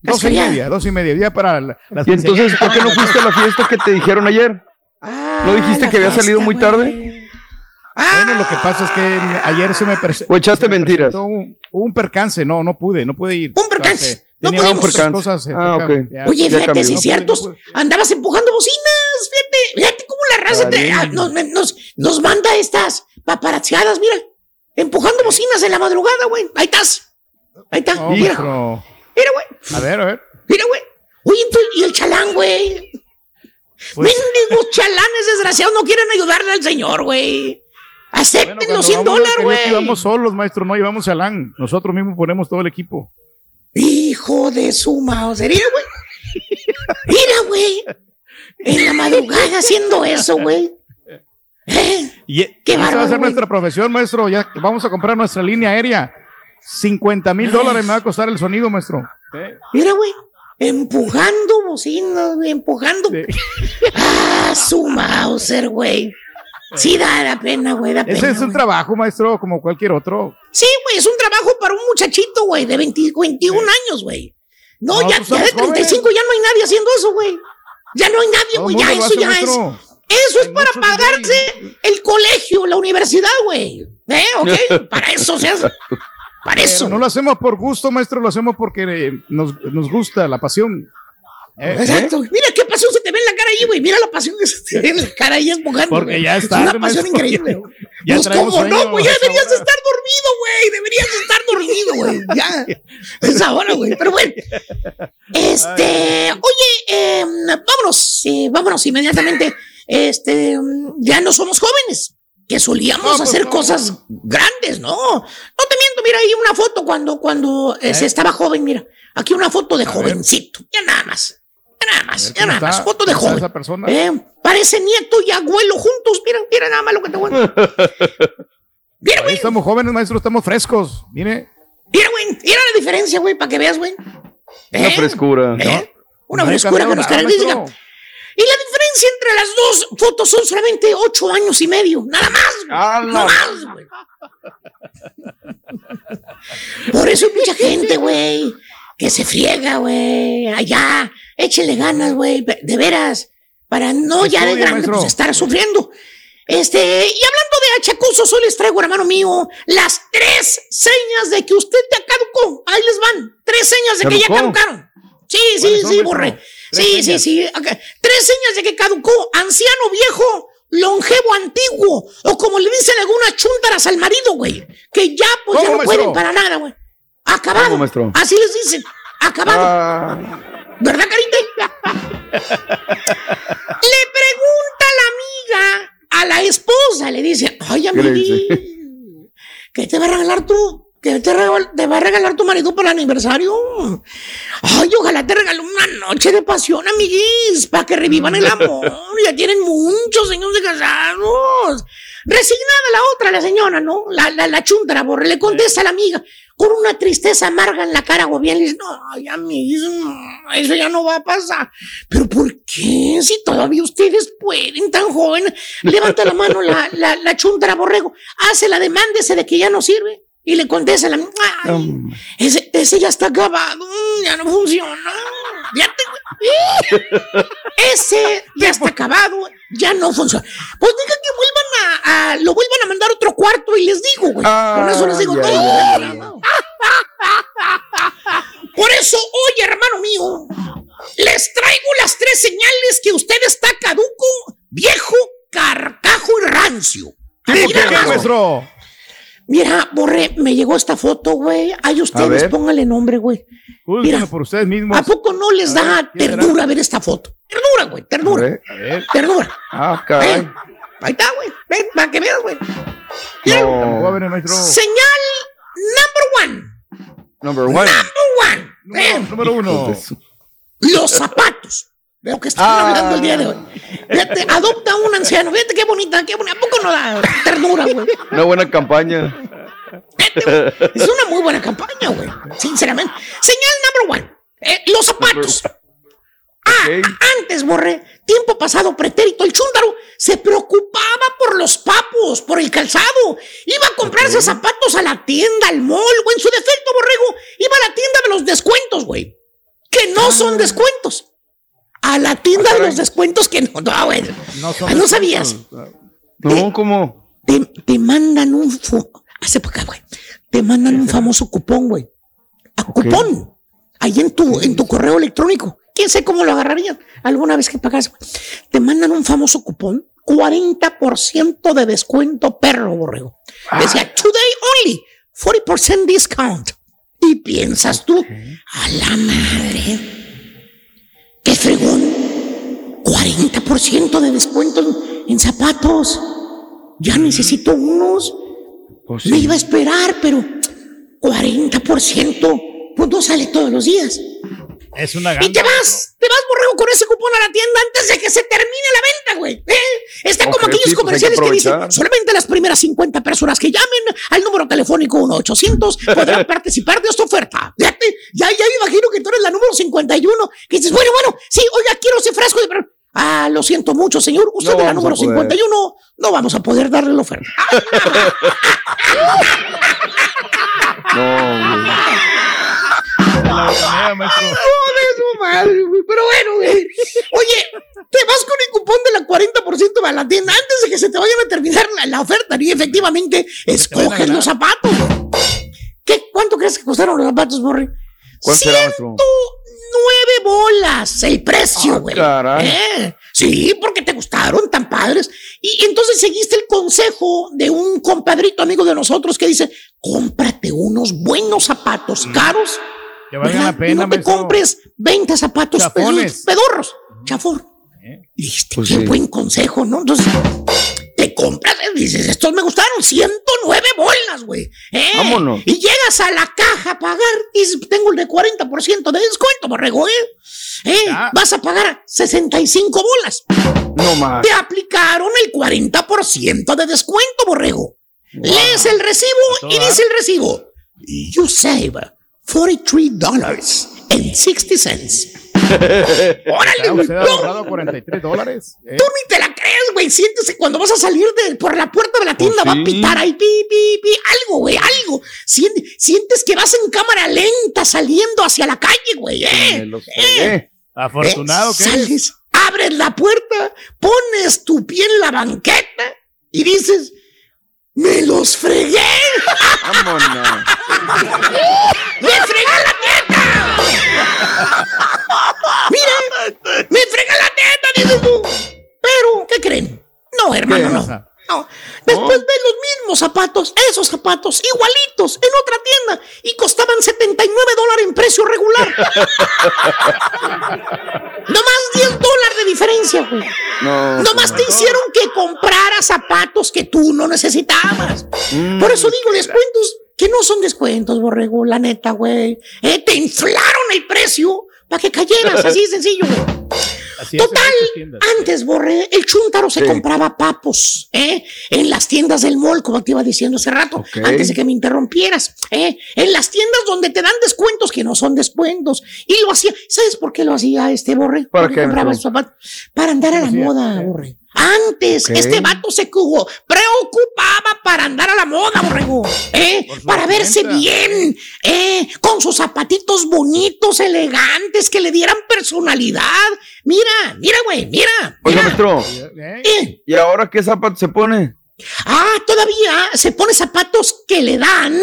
Dos y media, dos y media, ya para la- las ¿Y entonces por qué no fuiste a la fiesta que te dijeron ayer? ¿No dijiste que había salido muy tarde? Bueno, lo que pasa es que ayer se me presentó. ¿O echaste mentiras? Un, un percance, no, no pude, no pude ir. Un percance. No Tenía pudimos. muchas cosas. eh, Ah, toca- ok. ya- Oye, ya fíjate, cambió. No es cierto. pude. Andabas empujando bocinas. Fíjate, fíjate cómo la raza te- ah, nos, nos, nos manda estas paparazziadas, mira. Empujando bocinas en la madrugada, güey. Ahí estás. Ahí está. No, mira, mira, güey. A ver, a ver. Mira, güey. Oye, y el chalán, güey. Pues- Mendigos chalanes desgraciados no quieren ayudarle al señor, güey. Acepten Cuando los 100 vamos, dólares, güey. Íbamos solos, maestro, no llevamos chalán. Nosotros mismos ponemos todo el equipo. Hijo de su Mauser. Mira, güey. Mira, güey. En la madrugada haciendo eso, güey. Y e- Qué esa va a bárbaro, ser güey. nuestra profesión, maestro. Ya vamos a comprar nuestra línea aérea. 50 mil dólares me va a costar el sonido, maestro. Mira, güey. Empujando bocinas, güey. Empujando. Ah, su Mauser, güey. Sí, da la pena, güey. Da pena, Ese es un güey. trabajo, maestro, como cualquier otro. Sí, güey, es un trabajo para un muchachito, güey, de 20, 21 años, güey. No, No, ya, pues ya de somos 35 ya no hay nadie haciendo eso, güey. Ya no hay nadie, güey. Ya eso ya maestro. es. Eso es para pagarse el colegio, la universidad, güey. ¿Eh? ¿Ok? *laughs* Para eso se hace. Para eso. No lo hacemos por gusto, maestro, lo hacemos porque eh, nos, nos gusta la pasión. Eh, Exacto. Mira qué pasión se te ve en la cara ahí, güey. Mira la pasión que se te ve en la cara ahí espujando. Porque ya Es está, una pasión *laughs* increíble. güey. Pues cómo no, güey. Ya deberías estar dormido, güey. Deberías estar dormido, güey. Ya. Es ahora, güey. Pero bueno. Este, oye, eh, vámonos, eh, vámonos inmediatamente. Este, mm, ya no somos jóvenes, que solíamos hacer cosas grandes, ¿no? No te miento, mira ahí una foto cuando, cuando eh, se estaba joven, mira. Aquí una foto de jovencito, ya nada más. Nada más, ya ¿Cómo nada más. Foto de ¿Cómo está joven. esa persona? Eh, parece nieto y abuelo juntos. Mira, mira nada más lo que te voy a *laughs* Mira, Ahí estamos jóvenes, maestro, estamos frescos. Mire. Mira, güey. Mira la diferencia, güey, para que veas, güey. Una frescura. ¿Eh? Una No frescura que cambiado nos nada, caracteriza. maestro. Y la diferencia entre las dos fotos son solamente ocho años y medio. Nada más. güey. No más, güey. Por eso hay mucha gente, güey, que se friega, güey. Allá, échenle ganas, güey. De veras. Para no ya de grande pues, estar sufriendo. Este, y hablando de achacosos, hoy les traigo, hermano mío, las tres señas de que usted ya caducó. Ahí les van. Tres señas de que ya caducaron. Sí, sí, ¿Cuáles son, sí. Tres Sí, sí, sí. Tres señas de que caducó. Anciano viejo, longevo antiguo. O como le dicen algunas chúntaras al marido, güey. Que ya, pues, ya ¿Cómo, no maestro? pueden para nada, güey. Acabado. Así les dicen. Acabado. Ah, ¿Verdad, Carita? le pregunta la amiga a la esposa, le dice, ay, ¿Qué le amiguí, ¿qué te va a regalar tú? ¿Qué te va a regalar tu marido para el aniversario? Ay, ojalá te regale una noche de pasión, amiguis, para que revivan el *laughs* amor. Ya tienen muchos años de casados. Resignada la otra, la señora, ¿no? La, la, la chuntara, borre, le contesta a la amiga con una tristeza amarga en la cara, o bien le dice, no, ay, amiguis, no, eso ya no va a pasar. Pero ¿por qué? Si todavía ustedes pueden, tan joven. Levanta la mano la, la, la chuntara, borrego, hace la demanda ese de que ya no sirve. Y le contesta la ay, ese, ese ya está acabado, ya no funciona. Ya te- *laughs* ese ya está acabado, ya no funciona. Pues diga que vuelvan a, a- lo vuelvan a mandar otro cuarto y les digo, güey. Con eso les digo todo. *laughs* Por eso hoy, hermano mío, les traigo las tres señales que usted está caduco, viejo, carcajo y rancio. ¿Qué, Mira, qué, maestro? Mira, Borre, me llegó esta foto, güey. Ay, ustedes ver. pónganle nombre, güey. Mira. por ustedes mismos. ¿A poco no les A da ver, ternura ver esta foto? Ternura, güey, a ternura, ver. A ver, ternura. Ah, caray. ahí está, güey. Ven, para que veas, güey. No. Señal number one. Number one. Number one. Eh, Número uno. los zapatos. Veo que están Ah. hablando el día de hoy. Fíjate, adopta un anciano. Fíjate qué bonita, qué bonita. ¿A poco no da ternura, güey? Una buena campaña. Es una muy buena campaña, güey. Sinceramente. Señal number one. Eh, los zapatos. Ah, antes, Borre, tiempo pasado, pretérito, el chúndaro se preocupaba por los papos, por el calzado. Iba a comprarse zapatos a la tienda, al mall, o en su defecto, Borrego, iba a la tienda de los descuentos, güey. Que no son descuentos. A la tienda de los descuentos que no, no, güey. No, Ah, no sabías. No, ¿cómo? Te, te mandan un... Hace para acá, güey. Te mandan un famoso cupón, güey. A cupón. Ahí en tu, en tu correo electrónico. ¿Quién sabe cómo lo agarrarían? Alguna vez que pagas, güey. Te mandan un famoso cupón. 40% de descuento perro, borrego. Decía, today only. 40% discount. Y piensas tú, a la madre. ¡Qué fregón! 40% de descuento en, en zapatos. Ya necesito unos. Pues Me iba a esperar, pero 40%, pues no sale todos los días. Es una Y te ganga. vas, te vas, borrego, con ese cupón a la tienda antes de que se termine la venta, güey. ¿Eh? Está como aquellos sí, pues que comerciales que, dicen, solamente las primeras 50 personas que llamen al número telefónico 1-800 podrán *laughs* participar de esta oferta. Fíjate, ya, ya me imagino que tú eres la número 51, que dices, bueno, bueno, sí, oiga, quiero ese frasco de... Ah, lo siento mucho, señor. Usted No es la número poder. 51. No vamos a poder darle la oferta. *laughs* No, güey. La bocanea, maestro. ¡Hijo de su madre, güey! Pero bueno, güey. Oye, te vas con el cupón de la 40% a la tienda antes de que se te vayan a terminar la, la oferta. Y efectivamente, escoges los zapatos. güey. ¿Qué, ¿Cuánto crees que costaron los zapatos, será, maestro? Nueve bolas el precio, Ah, güey. ¿Eh? Sí, porque te gustaron tan padres. Y entonces seguiste el consejo de un compadrito amigo de nosotros que dice, cómprate unos buenos zapatos caros. No te maestro. compres 20 zapatos Chafones. pedorros. Chafón. Y dijiste, Pues qué sí. buen consejo, ¿no? Entonces, te compras, eh, dices, estos me gustaron, 109 bolas, güey. ¿eh? Vámonos. Y llegas a la caja a pagar, y dices, tengo el de 40% de descuento, borrego, ¿eh? ¿Eh? Vas a pagar 65 bolas. No más. Te aplicaron el 40% de descuento, borrego. Lees el recibo y dice el recibo, you save 43 dollars and 60 cents. *laughs* Órale, güey. usted ha No, ahorrado 43 dólares. ¿eh? Tú ni te la crees, güey. Sientes que cuando vas a salir de, por la puerta de la tienda va a pitar ahí, pi, pi, pi, algo, güey, algo. Sien- sientes que vas en cámara lenta saliendo hacia la calle, güey. Eh, Me lo eh. Afortunado Eh, que eres. sales, abres la puerta, pones tu pie en la banqueta y dices, me los fregué. Vámonos. *laughs* ¡Me fregué la teta! Mira, me fregué la teta, tú. Pero, ¿qué creen? No, hermano, no. No. Después ves los mismos zapatos, esos zapatos, igualitos, en otra tienda, y costaban 79 dólares en precio regular. *laughs* Nomás 10 dólares de diferencia, güey. No. Nomás te hicieron que compraras zapatos que tú no necesitabas. Mm. Por eso digo, descuentos que no son descuentos, borrego, la neta, güey. Eh, te inflaron el precio para que cayeras, así de sencillo, güey. Así Total, antes, Borre, el chúntaro se Sí. compraba papos, ¿eh? En las tiendas del mall, como te iba diciendo hace rato, antes de que me interrumpieras, ¿eh? En las tiendas donde te dan descuentos que no son descuentos. Y lo hacía, ¿sabes por qué lo hacía este Borre? ¿Para ¿Por qué, compraba zapatos? Para andar a la moda, Borre. Antes, este vato se cubo, preocupaba para andar a la moda, borrego, ¿eh? Para verse bien, ¿eh? Con sus zapatitos bonitos, elegantes, que le dieran personalidad. Mira, mira, güey, mira. Oiga, maestro. ¿Y ahora qué zapato se pone? Ah, todavía se pone zapatos que le dan.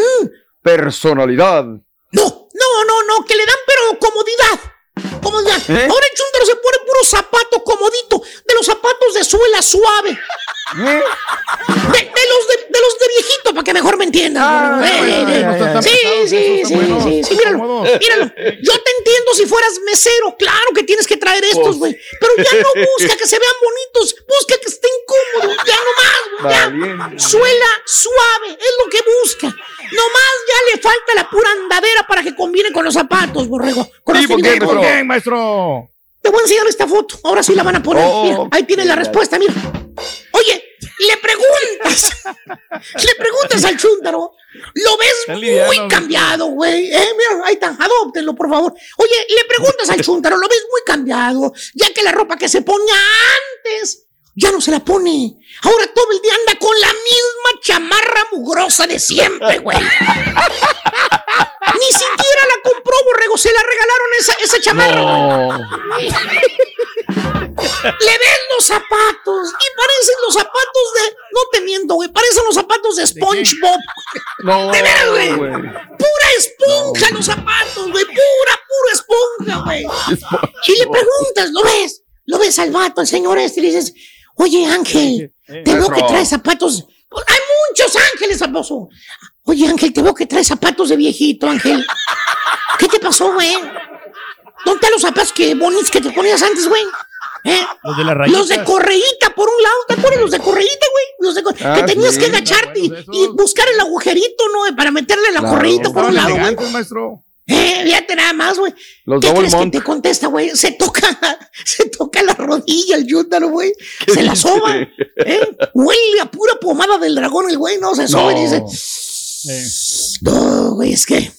Personalidad. No, no, no, no, que le dan, pero comodidad. Comodidad. ¿Eh? Ahora el chúntaro se pone puro zapato comodito, de los zapatos de suela suave. ¿Eh? De, de los de, de los de viejito, para que mejor me entiendan. Ah, Eh, eh, tan sí, sí, sí, buenos, sí, sí, míralo, míralo. Yo te entiendo si fueras mesero, claro que tienes que traer estos, Pues. güey. Pero ya no *laughs* busca que se vean bonitos, busca que estén cómodos, ya no más, güey. ya. Suela suave, es lo que busca. Nomás ya le falta la pura andadera para que combine con los zapatos, borrego. Con los ¿Y por tenis qué, de ¿Por color. Maestro? Te voy a enseñar esta foto. Ahora sí la van a poner. Oh, Mira, ahí tiene la respuesta, mira. Oye, le preguntas. *laughs* le preguntas al chúntaro. Lo ves liviano, muy cambiado, güey. Eh, mira, ahí está. Adóptenlo, por favor. Oye, le preguntas al chúntaro. Lo ves muy cambiado. Ya que la ropa que se ponía antes ya no se la pone. Ahora todo el día anda con la misma chamarra mugrosa de siempre, güey. Ni siquiera la compró, borrego. Se la regalaron esa, esa chamarra. güey. No. Le ves los zapatos y parecen los zapatos de. No te miento, güey. Parecen los zapatos de SpongeBob. No. De veras, güey. güey. Pura esponja los zapatos, güey. Pura, pura esponja, güey. Y le preguntas, ¿lo ves? Lo ves al vato, al señor este, y le dices, oye, Ángel, te veo que traes zapatos. Hay muchos ángeles, famoso. Oye, Ángel, te veo que traes zapatos de viejito, Ángel. *laughs* ¿Qué te pasó, güey? ¿Dónde están los zapatos que bonitos que te ponías antes, güey? ¿Eh? Los de las rayitas. Los de correíta, por un lado, ¿te acuerdas? Los de correíta, güey. Los de cor- Ah, que tenías sí. que agacharte y, y buscar el agujerito, ¿no? Para meterle la Claro. correíta por un lado, güey. Eh, fíjate nada más, güey. Los ¿Qué crees que te contesta, güey? Se toca, *laughs* se toca la rodilla el yúndaro, güey. Se la soba. ¿eh? Huele a pura pomada del dragón el güey, ¿no? Se soba y dice, Eh, no, güey, es que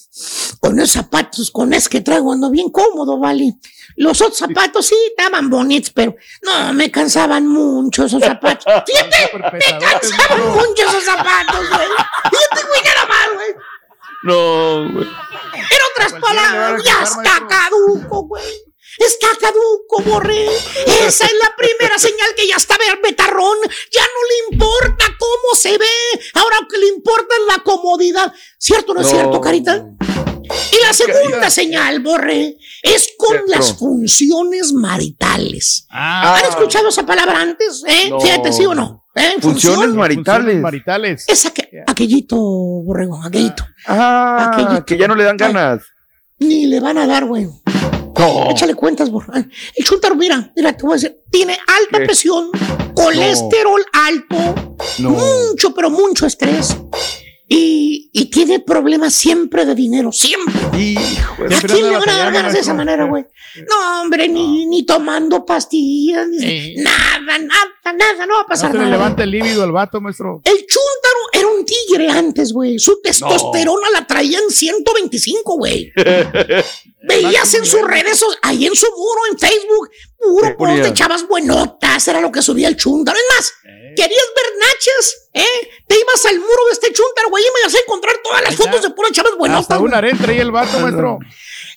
con esos zapatos, con esos que traigo ando bien cómodo, vale. Los otros zapatos sí estaban bonitos, pero no, me cansaban mucho esos zapatos. *laughs* Fíjate, me cansaban mucho esos zapatos, güey. Fíjate, güey, nada más, güey. No, güey. En otras palabras, ya está caduco, güey. está caduco, borre. Esa es la primera señal que ya está betarrón. Ya no le importa cómo se ve. Ahora lo que le importa es la comodidad. ¿Cierto o no es cierto, Carita? Y la segunda señal, Borre, es con Cierto. las funciones maritales. Ah. ¿Han escuchado esa palabra antes? ¿Eh? No. Fíjate, ¿sí o no? ¿Eh? Funciones maritales. maritales. Es aqu- aquellito, Borrego, aquellito. Ah, Aquellito. que ya no le dan ganas. Ni le van a dar, güey. No. Échale cuentas, Borre. El chúntaro, mira, mira, te voy a decir, tiene alta ¿Qué? presión, colesterol alto, No. mucho, pero mucho estrés. Y, y tiene problemas siempre de dinero, siempre. Hijo ¿A quién le van a dar ganas de esa manera, güey? No, hombre, ni, ni tomando pastillas, ni- Sí. nada, nada, nada, no va a No pasar se le nada. levanta el líbido al vato, maestro. El chúntaro era un tigre antes, güey. Su testosterona la traía en 125, güey. *laughs* Veías en sus redes, ahí en su muro, en Facebook, puro ¿Qué post de chavas buenotas, era lo que subía el chúntaro. Es más, querías ver nachas, ¿eh? Te ibas al muro de este chúntaro, güey, y me ibas a encontrar todas las fotos de puras chavas buenotas. Hasta güey. un harén traía el vato, maestro.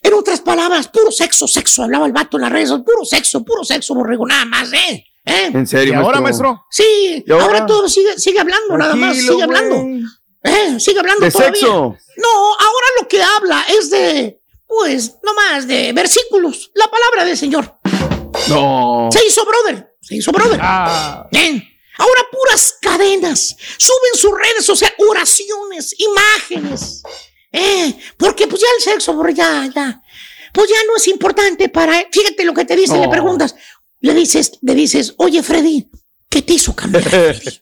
En otras palabras, puro sexo, sexo, hablaba el vato en las redes, puro sexo, puro sexo, borrego, nada más, ¿eh? ¿Eh? En Y serio, ahora, maestro. Sí, ¿Y ahora? ahora todo sigue, sigue hablando, nada más, sigue hablando. Eh, sigue hablando De todavía. sexo. No, ahora lo que habla es de, pues, no más, de versículos. La palabra del Señor. No. Se hizo brother. Se hizo brother. Ah, Bien. Ahora puras cadenas. Suben sus redes sociales, oraciones, imágenes. Eh, porque pues ya el sexo, borre, ya, ya. Pues ya no es importante para él. Fíjate lo que te dice, le preguntas. Le dices, le dices, oye Freddy, ¿qué te hizo cambiar, Freddy? *laughs*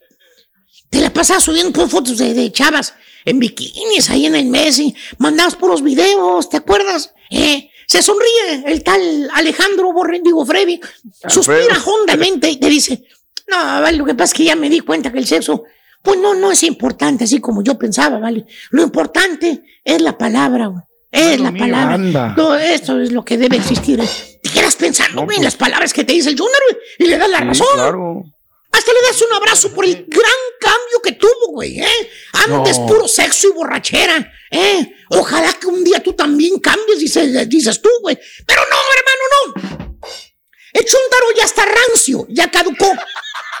Te la pasabas subiendo fotos de, de chavas en bikinis ahí en el Messi. Mandabas puros videos, ¿te acuerdas? Eh, se sonríe el tal Alejandro Borren, digo Freddy. Suspira hondamente y te dice, no, vale, lo que pasa es que ya me di cuenta que el sexo, pues no, no es importante así como yo pensaba, ¿vale? Lo importante es la palabra, güey. Es la mío. palabra. Anda. Todo esto es lo que debe existir. Te quedas pensando, güey, en las palabras que te dice el Junior, güey, y le das la Sí, razón. claro. Hasta le das un abrazo por el gran cambio que tuvo, güey, ¿eh? Antes No. puro sexo y borrachera, ¿eh? Ojalá que un día tú también cambies, dices, dices tú, güey. Pero no, hermano, no. El chúntaro ya está rancio, ya caducó.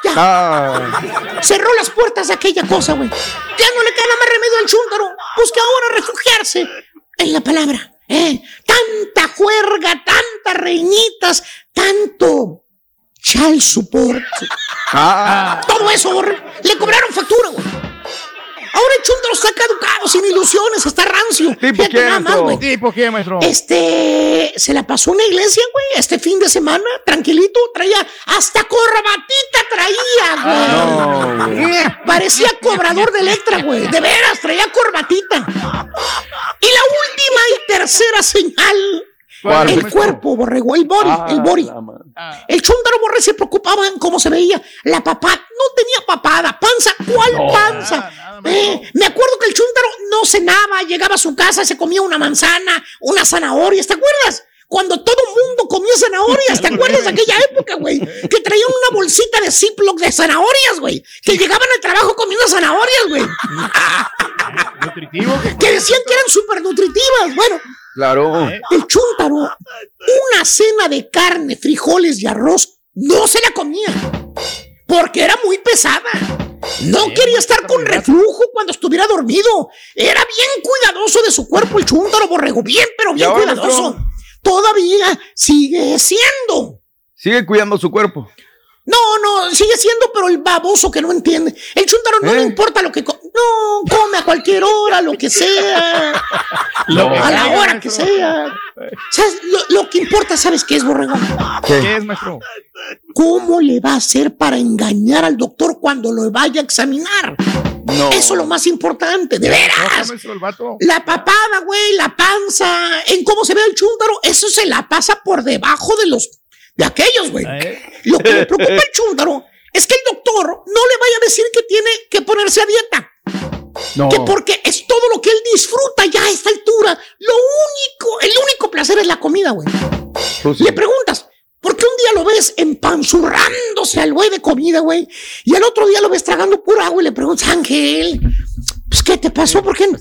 Ya Ah, cerró las puertas de aquella cosa, güey. Ya no le queda más remedio al chúntaro. Busca ahora refugiarse en la palabra, ¿eh? Tanta juerga, tantas reinitas, tanto chal support. ah, Todo eso, borre. Le cobraron factura, güey. Ahora el chúntaro está caducado, sin ilusiones, está rancio. ¿Tipo Fíjate quién, nada más, güey. ¿Tipo qué, maestro? Este se la pasó en la iglesia, güey, este fin de semana, tranquilito, traía hasta corbatita traía, güey. Ah, no, güey. Parecía cobrador de Electra, güey. De veras, traía corbatita. Y la última y tercera señal. ¿Cuál, el cuerpo, borrego, el body, Ah, el body. madre. El chúndaro borre se preocupaba en cómo se veía. La papá no tenía papada, panza. ¿Cuál No. panza? Nada, nada, maestro. Eh, me acuerdo que el chúndaro no cenaba, llegaba a su casa, se comía una manzana, una zanahoria, ¿te acuerdas? Cuando todo mundo comía zanahorias, ¿te acuerdas de aquella época, güey? Que traían una bolsita de Ziploc de zanahorias, güey. Que llegaban al trabajo comiendo zanahorias, güey. *laughs* Nutritivo. que- Que decían que eran súper nutritivas. Bueno, Claro. Eh, el chúntaro, una cena de carne, frijoles y arroz, no se la comía. Porque era muy pesada. No Sí, quería estar con reflujo cuando estuviera dormido. Era bien cuidadoso de su cuerpo, el chúntaro borrego. Bien, pero bien cuidadoso. Todavía sigue siendo. Sigue cuidando su cuerpo. No, no, sigue siendo, pero el baboso que no entiende. El chúntaro no ¿Eh? le importa lo que... no, come a cualquier hora, lo que sea. *laughs* Lo que a la caiga, hora que sea. ¿Sabes? Lo, lo que importa, ¿sabes qué es, borrego? ¿Qué es, maestro? ¿Cómo le va a hacer para engañar al doctor cuando lo vaya a examinar? No. Eso es lo más importante, de No, veras. maestro, el vato. La papada, güey, la panza, en cómo se ve el chúntaro, eso se la pasa por debajo de los de aquellos, güey. Eh, Lo que le preocupa *laughs* al chúntaro es que el doctor no le vaya a decir que tiene que ponerse a dieta. No. Que porque es todo lo que él disfruta ya a esta altura. Lo único, el único placer es la comida, güey. Pues sí. Le preguntas, ¿por qué un día lo ves empanzurrándose al güey de comida, güey? Y al otro día lo ves tragando pura agua y le preguntas, Ángel, pues ¿qué te pasó? ¿Por qué? no?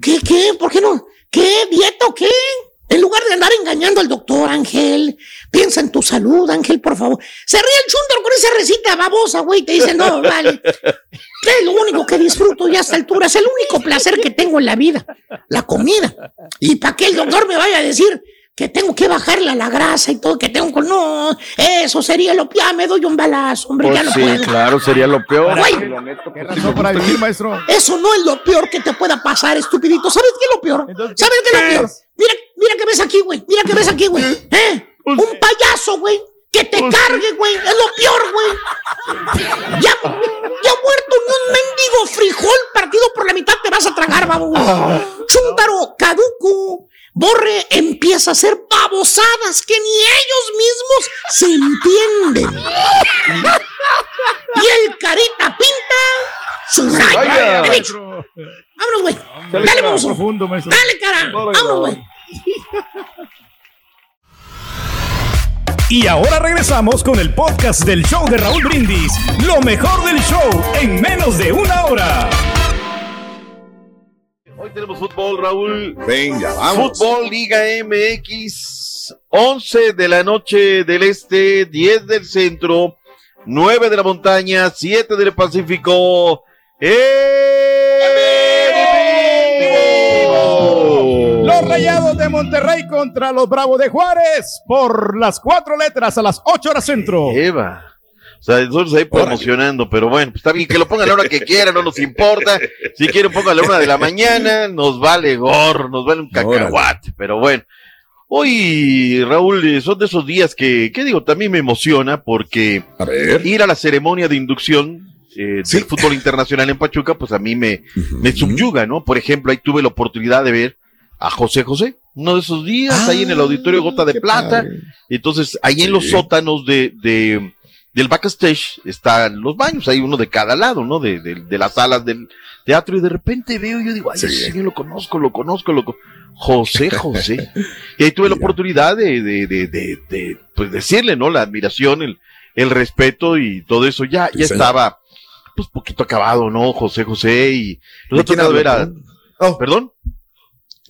¿Qué, qué? ¿Por qué no? ¿Qué? ¿Dieta o qué? En lugar de andar engañando al doctor, Ángel, piensa en tu salud, Ángel, por favor. Se ríe el chúndaro con esa recita babosa, güey. Te dice, no, vale. *laughs* Es lo único que disfruto ya a esta altura. Es el único placer que tengo en la vida. La comida. Y para que el doctor me vaya a decir que tengo que bajarle a la grasa y todo, que tengo que... No, eso sería lo peor. Ya me doy un balazo, hombre, Pues ya no sí, puedo. claro, sería lo peor. Güey, ¿Qué razón para vivir, maestro? Eso no es lo peor que te pueda pasar, estupidito. ¿Sabes qué es lo peor? ¿Sabes qué es lo peor? Mira, mira que ves aquí, güey. Mira que ves aquí, güey. ¿Eh? Un payaso, güey. Que te cargue, güey. Es lo peor, güey. Ya, ya muerto ni un mendigo frijol partido por la mitad te vas a tragar, babo. Chúntaro, caduco. Borre empieza a hacer babosadas que ni ellos mismos se entienden. Y el carita pinta su raya. Vámonos, güey. Dale, vamos. Dale, cara. Vámonos, güey. Y ahora regresamos con el podcast del show de Raúl Brindis. Lo mejor del show en menos de una hora. Hoy tenemos fútbol, Raúl. Venga, vamos. Fútbol Liga MX, 11 de la noche del este, 10 del centro, 9 de la montaña, 7 del Pacífico. Los Rayados de Monterrey contra los Bravos de Juárez por las cuatro letras a las ocho horas centro. Eva. O sea, nosotros ahí promocionando, pero bueno, pues está bien que lo pongan a la hora que quieran, no nos importa. Si quieren, pongan a la una de la mañana, nos vale gorro, nos vale un cacahuate, pero bueno. Hoy, Raúl, eh, son de esos días que, ¿qué digo? También me emociona porque ir a la ceremonia de inducción eh, del fútbol internacional en Pachuca, pues a mí me, me subyuga, ¿no? Por ejemplo, ahí tuve la oportunidad de ver a José José, uno de esos días, ahí en el auditorio Gota de Plata. Entonces, ahí en los sótanos de, de, del backstage están los baños, hay uno de cada lado, ¿no? De, de, de las salas del teatro, y de repente veo, y yo digo, ay, ese señor lo conozco, lo conozco, lo conozco. José José. *laughs* y ahí tuve la oportunidad de, de, de, de, de, pues decirle, ¿no? La admiración, el, el respeto y todo eso. Ya, ya señor. estaba, pues, poquito acabado, ¿no? José José y nos ha quién tocado ver a, perdón? ¿Perdón?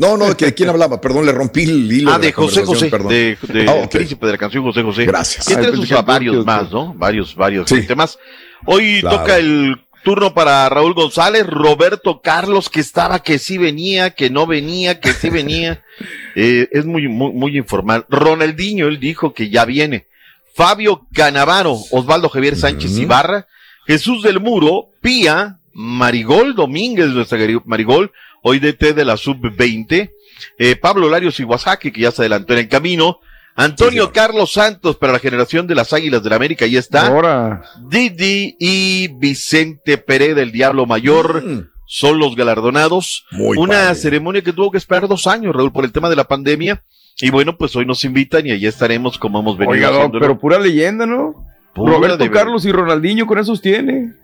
No, no, ¿de quién hablaba? Perdón, le rompí el hilo. Ah, de José José, perdón. de, de Ah, el ok. príncipe de la canción José José. Gracias. Y entre Ah, sus que- varios más, ¿no? Varios, varios temas. Hoy Claro. toca el turno para Raúl González, Roberto Carlos, que estaba, que sí venía, que no venía, que sí venía. *laughs* Eh, es muy, muy, muy informal. Ronaldinho, él dijo que ya viene. Fabio Canavaro, Osvaldo Javier Sánchez Ibarra, Jesús del Muro, Pía, Marigol Domínguez, nuestra Marigol, hoy DT de la Sub-20, eh, Pablo Larios Iwasaki, que ya se adelantó en el camino, Antonio Carlos Santos para la generación de las Águilas del América, ahí está. Ahora. Didi y Vicente Pérez del Diablo Mayor son los galardonados. Una ceremonia que tuvo que esperar dos años, Raúl, por el tema de la pandemia. Y bueno, pues hoy nos invitan y allí estaremos como hemos venido Oiga, pero pura leyenda, ¿no? Pura Roberto de- Carlos y Ronaldinho con esos tiene.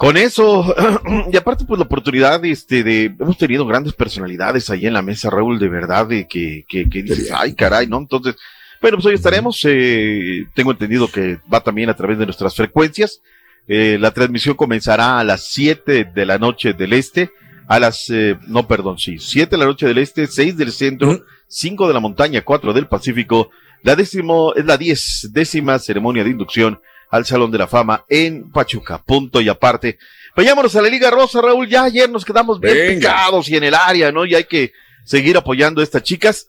Con eso, *clears throat* y aparte pues la oportunidad este, de, hemos tenido grandes personalidades ahí en la mesa, Raúl, de verdad, de que, que, que dices, ay caray, ¿no? Entonces, bueno, pues hoy estaremos, eh, tengo entendido que va también a través de nuestras frecuencias, Eh, la transmisión comenzará a las 7 de la noche del este, a las, eh, no, perdón, sí, 7 de la noche del este, 6 del centro, 5 de la montaña, 4 del Pacífico, la décimo, es la 10, décima ceremonia de inducción al Salón de la Fama en Pachuca, punto y aparte. Vayámonos a la Liga Rosa, Raúl, ya ayer nos quedamos bien Venga. picados y en el área, ¿no? Y hay que seguir apoyando a estas chicas.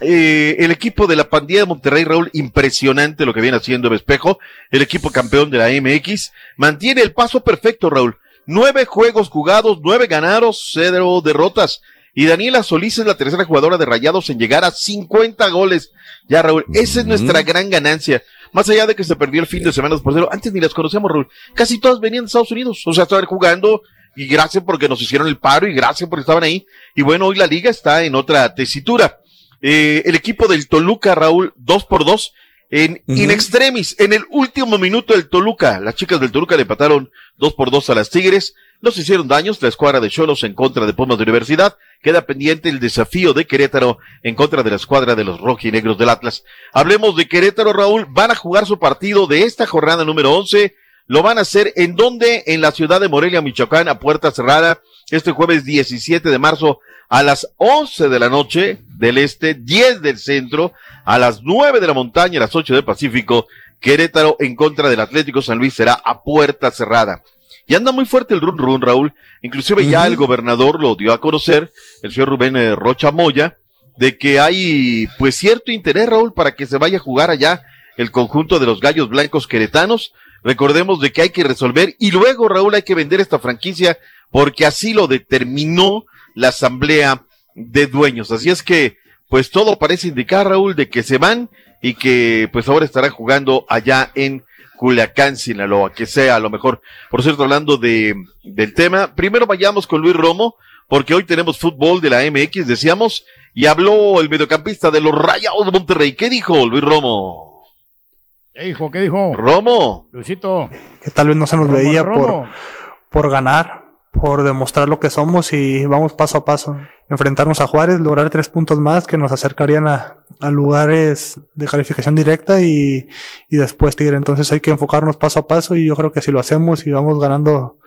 Eh, el equipo de la pandilla de Monterrey, Raúl, impresionante lo que viene haciendo el espejo. El equipo campeón de la MX mantiene el paso perfecto, Raúl. Nueve juegos jugados, nueve ganados, cero derrotas. Y Daniela Solís es la tercera jugadora de Rayados en llegar a 50 goles. Ya, Raúl, esa es nuestra gran ganancia. Más allá de que se perdió el fin de semana por cero, antes ni las conocíamos, Raúl. Casi todas venían de Estados Unidos. O sea, estaban jugando y gracias porque nos hicieron el paro y gracias porque estaban ahí. Y bueno, hoy la liga está en otra tesitura. Eh, el equipo del Toluca, Raúl, dos por dos. En in extremis, en el último minuto del Toluca, las chicas del Toluca le empataron dos por dos a las Tigres. Nos hicieron daños la escuadra de Cholos en contra de Pumas de Universidad. Queda pendiente el desafío de Querétaro en contra de la escuadra de los rojinegros del Atlas. Hablemos de Querétaro, Raúl. Van a jugar su partido de esta jornada número 11. Lo van a hacer en donde? En la ciudad de Morelia, Michoacán, a puerta cerrada, este jueves 17 de marzo a las 11 de la noche, del Este, 10 del Centro, a las 9 de la montaña, a las 8 del Pacífico, Querétaro en contra del Atlético San Luis será a puerta cerrada. Y anda muy fuerte el run run, Raúl. Inclusive ya el gobernador lo dio a conocer, el señor Rubén eh, Rocha Moya, de que hay pues cierto interés, Raúl, para que se vaya a jugar allá el conjunto de los gallos blancos queretanos. Recordemos de que hay que resolver y luego, Raúl, hay que vender esta franquicia porque así lo determinó la asamblea de dueños. Así es que, pues todo parece indicar, Raúl, de que se van y que pues ahora estarán jugando allá en Culiacán, Sinaloa, que sea a lo mejor. Por cierto, hablando de, del tema, primero vayamos con Luis Romo, porque hoy tenemos fútbol de la MX, decíamos, y habló el mediocampista de los Rayados de Monterrey. ¿Qué dijo Luis Romo? ¿Qué dijo? ¿Qué dijo? Romo. Luisito. Que tal vez no se nos Romo, veía Romo. por, por ganar, por demostrar lo que somos y vamos paso a paso. Enfrentarnos a Juárez, lograr tres puntos más que nos acercarían a, a lugares de calificación directa y, y después Tigre. Entonces hay que enfocarnos paso a paso y yo creo que si lo hacemos y vamos ganando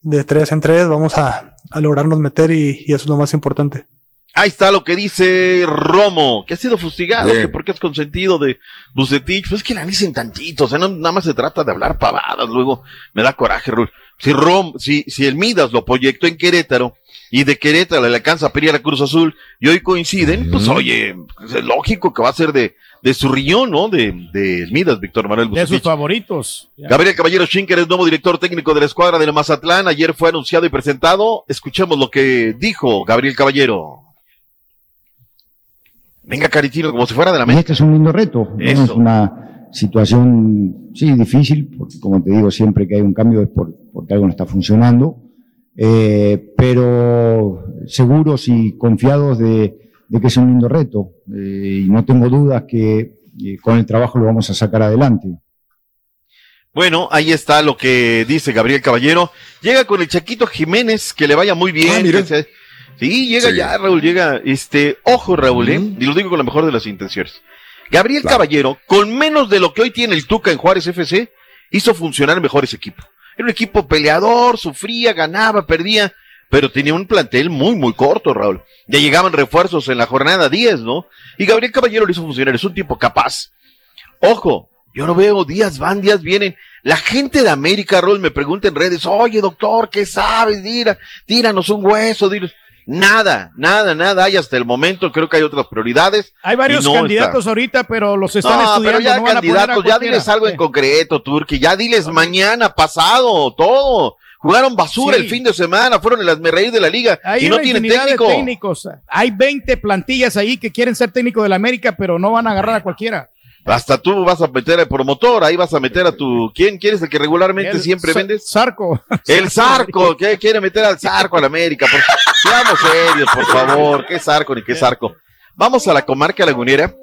de tres en tres, vamos a, a lograrnos meter y, y eso es lo más importante. Ahí está lo que dice Romo, que ha sido fustigado, Bien. que porque es consentido de Bucetich. Pues es que la dicen tantito, o sea, no, nada más se trata de hablar pavadas, luego me da coraje, Raúl. Si Rom, si, si el Midas lo proyectó en Querétaro, y de Querétaro le alcanza a pedir a Cruz Azul, y hoy coinciden, pues oye, es lógico que va a ser de, de su riñón, ¿no? De, de Midas, Víctor Manuel De sus Bucetich. favoritos. Gabriel Caballero Schinker es nuevo director técnico de la escuadra del Mazatlán. Ayer fue anunciado y presentado. Escuchemos lo que dijo Gabriel Caballero. Venga, Caritino, como si fuera de la mente. este es un lindo reto. Eso. Es una situación, sí, difícil, porque como te digo, siempre que hay un cambio es por- porque algo no está funcionando, eh, pero seguros y confiados de, de que es un lindo reto. eh, y no tengo dudas que eh, con el trabajo lo vamos a sacar adelante. Bueno, ahí está lo que dice Gabriel Caballero. Llega con el Chaquito Jiménez, que le vaya muy bien. Ah, se- Sí, llega Sí. ya, Raúl, llega. Este, ojo, Raúl, ¿eh? Y lo digo con la mejor de las intenciones. Gabriel Caballero, con menos de lo que hoy tiene el Tuca en Juárez FC, hizo funcionar mejor ese equipo. Era un equipo peleador, sufría, ganaba, perdía, pero tenía un plantel muy, muy corto, Raúl. Ya llegaban refuerzos en la jornada 10, ¿no? Y Gabriel Caballero lo hizo funcionar, es un tipo capaz. Ojo, yo no veo días van, días vienen. La gente de América, Raúl, me pregunta en redes, oye, doctor, ¿qué sabes? Tira, tíranos un hueso, dinos. Nada, nada, nada hay hasta el momento. Creo que hay otras prioridades. Hay varios no candidatos está. ahorita, pero los están no, estudiando. pero ya no candidatos, ya diles algo en concreto, Turki, ya diles mañana, pasado, todo. Jugaron basura Sí. el fin de semana, fueron el reír de la liga Hay y no tienen técnico. técnicos. Hay 20 plantillas ahí que quieren ser técnico de la América, pero no van a agarrar a cualquiera. Hasta tú vas a meter al promotor, ahí vas a meter a tu, ¿quién quieres el que regularmente El siempre vendes? Zarco. *laughs* El Zarco, que quiere meter al Zarco a la América. Por... Seamos serios, por favor. ¿Qué Zarco ni qué Zarco? Vamos a la comarca lagunera.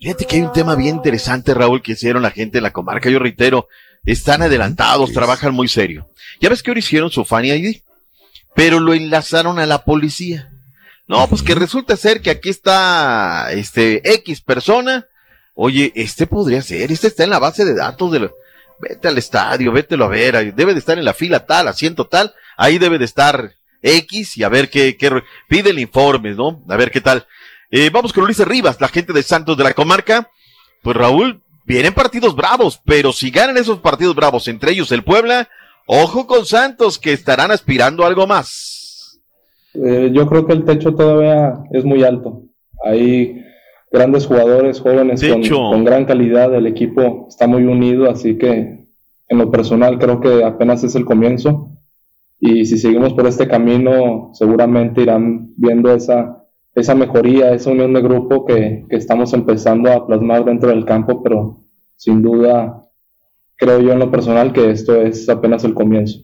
Fíjate que hay un tema bien interesante, Raúl, que hicieron la gente en la comarca. Yo reitero, están adelantados, trabajan muy serio. Ya ves que ahora hicieron su Fanny ID, pero lo enlazaron a la policía. No, pues que resulta ser que aquí está este X persona. Oye, este podría ser, este está en la base de datos de lo- Vete al estadio, vételo a ver, ahí debe de estar en la fila tal, asiento tal, ahí debe de estar X y a ver qué, qué pide el informe, ¿no? A ver qué tal. Eh, vamos con Ulises Rivas, la gente de Santos de la comarca. Pues Raúl, vienen partidos bravos, pero si ganan esos partidos bravos, entre ellos el Puebla, ojo con Santos, que estarán aspirando a algo más. Eh, yo creo que el techo todavía es muy alto. Hay grandes jugadores jóvenes con, con gran calidad. El equipo está muy unido, así que en lo personal creo que apenas es el comienzo. Y si seguimos por este camino, seguramente irán viendo esa, esa mejoría, esa unión de grupo que, que estamos empezando a plasmar dentro del campo, pero sin duda creo yo en lo personal que esto es apenas el comienzo.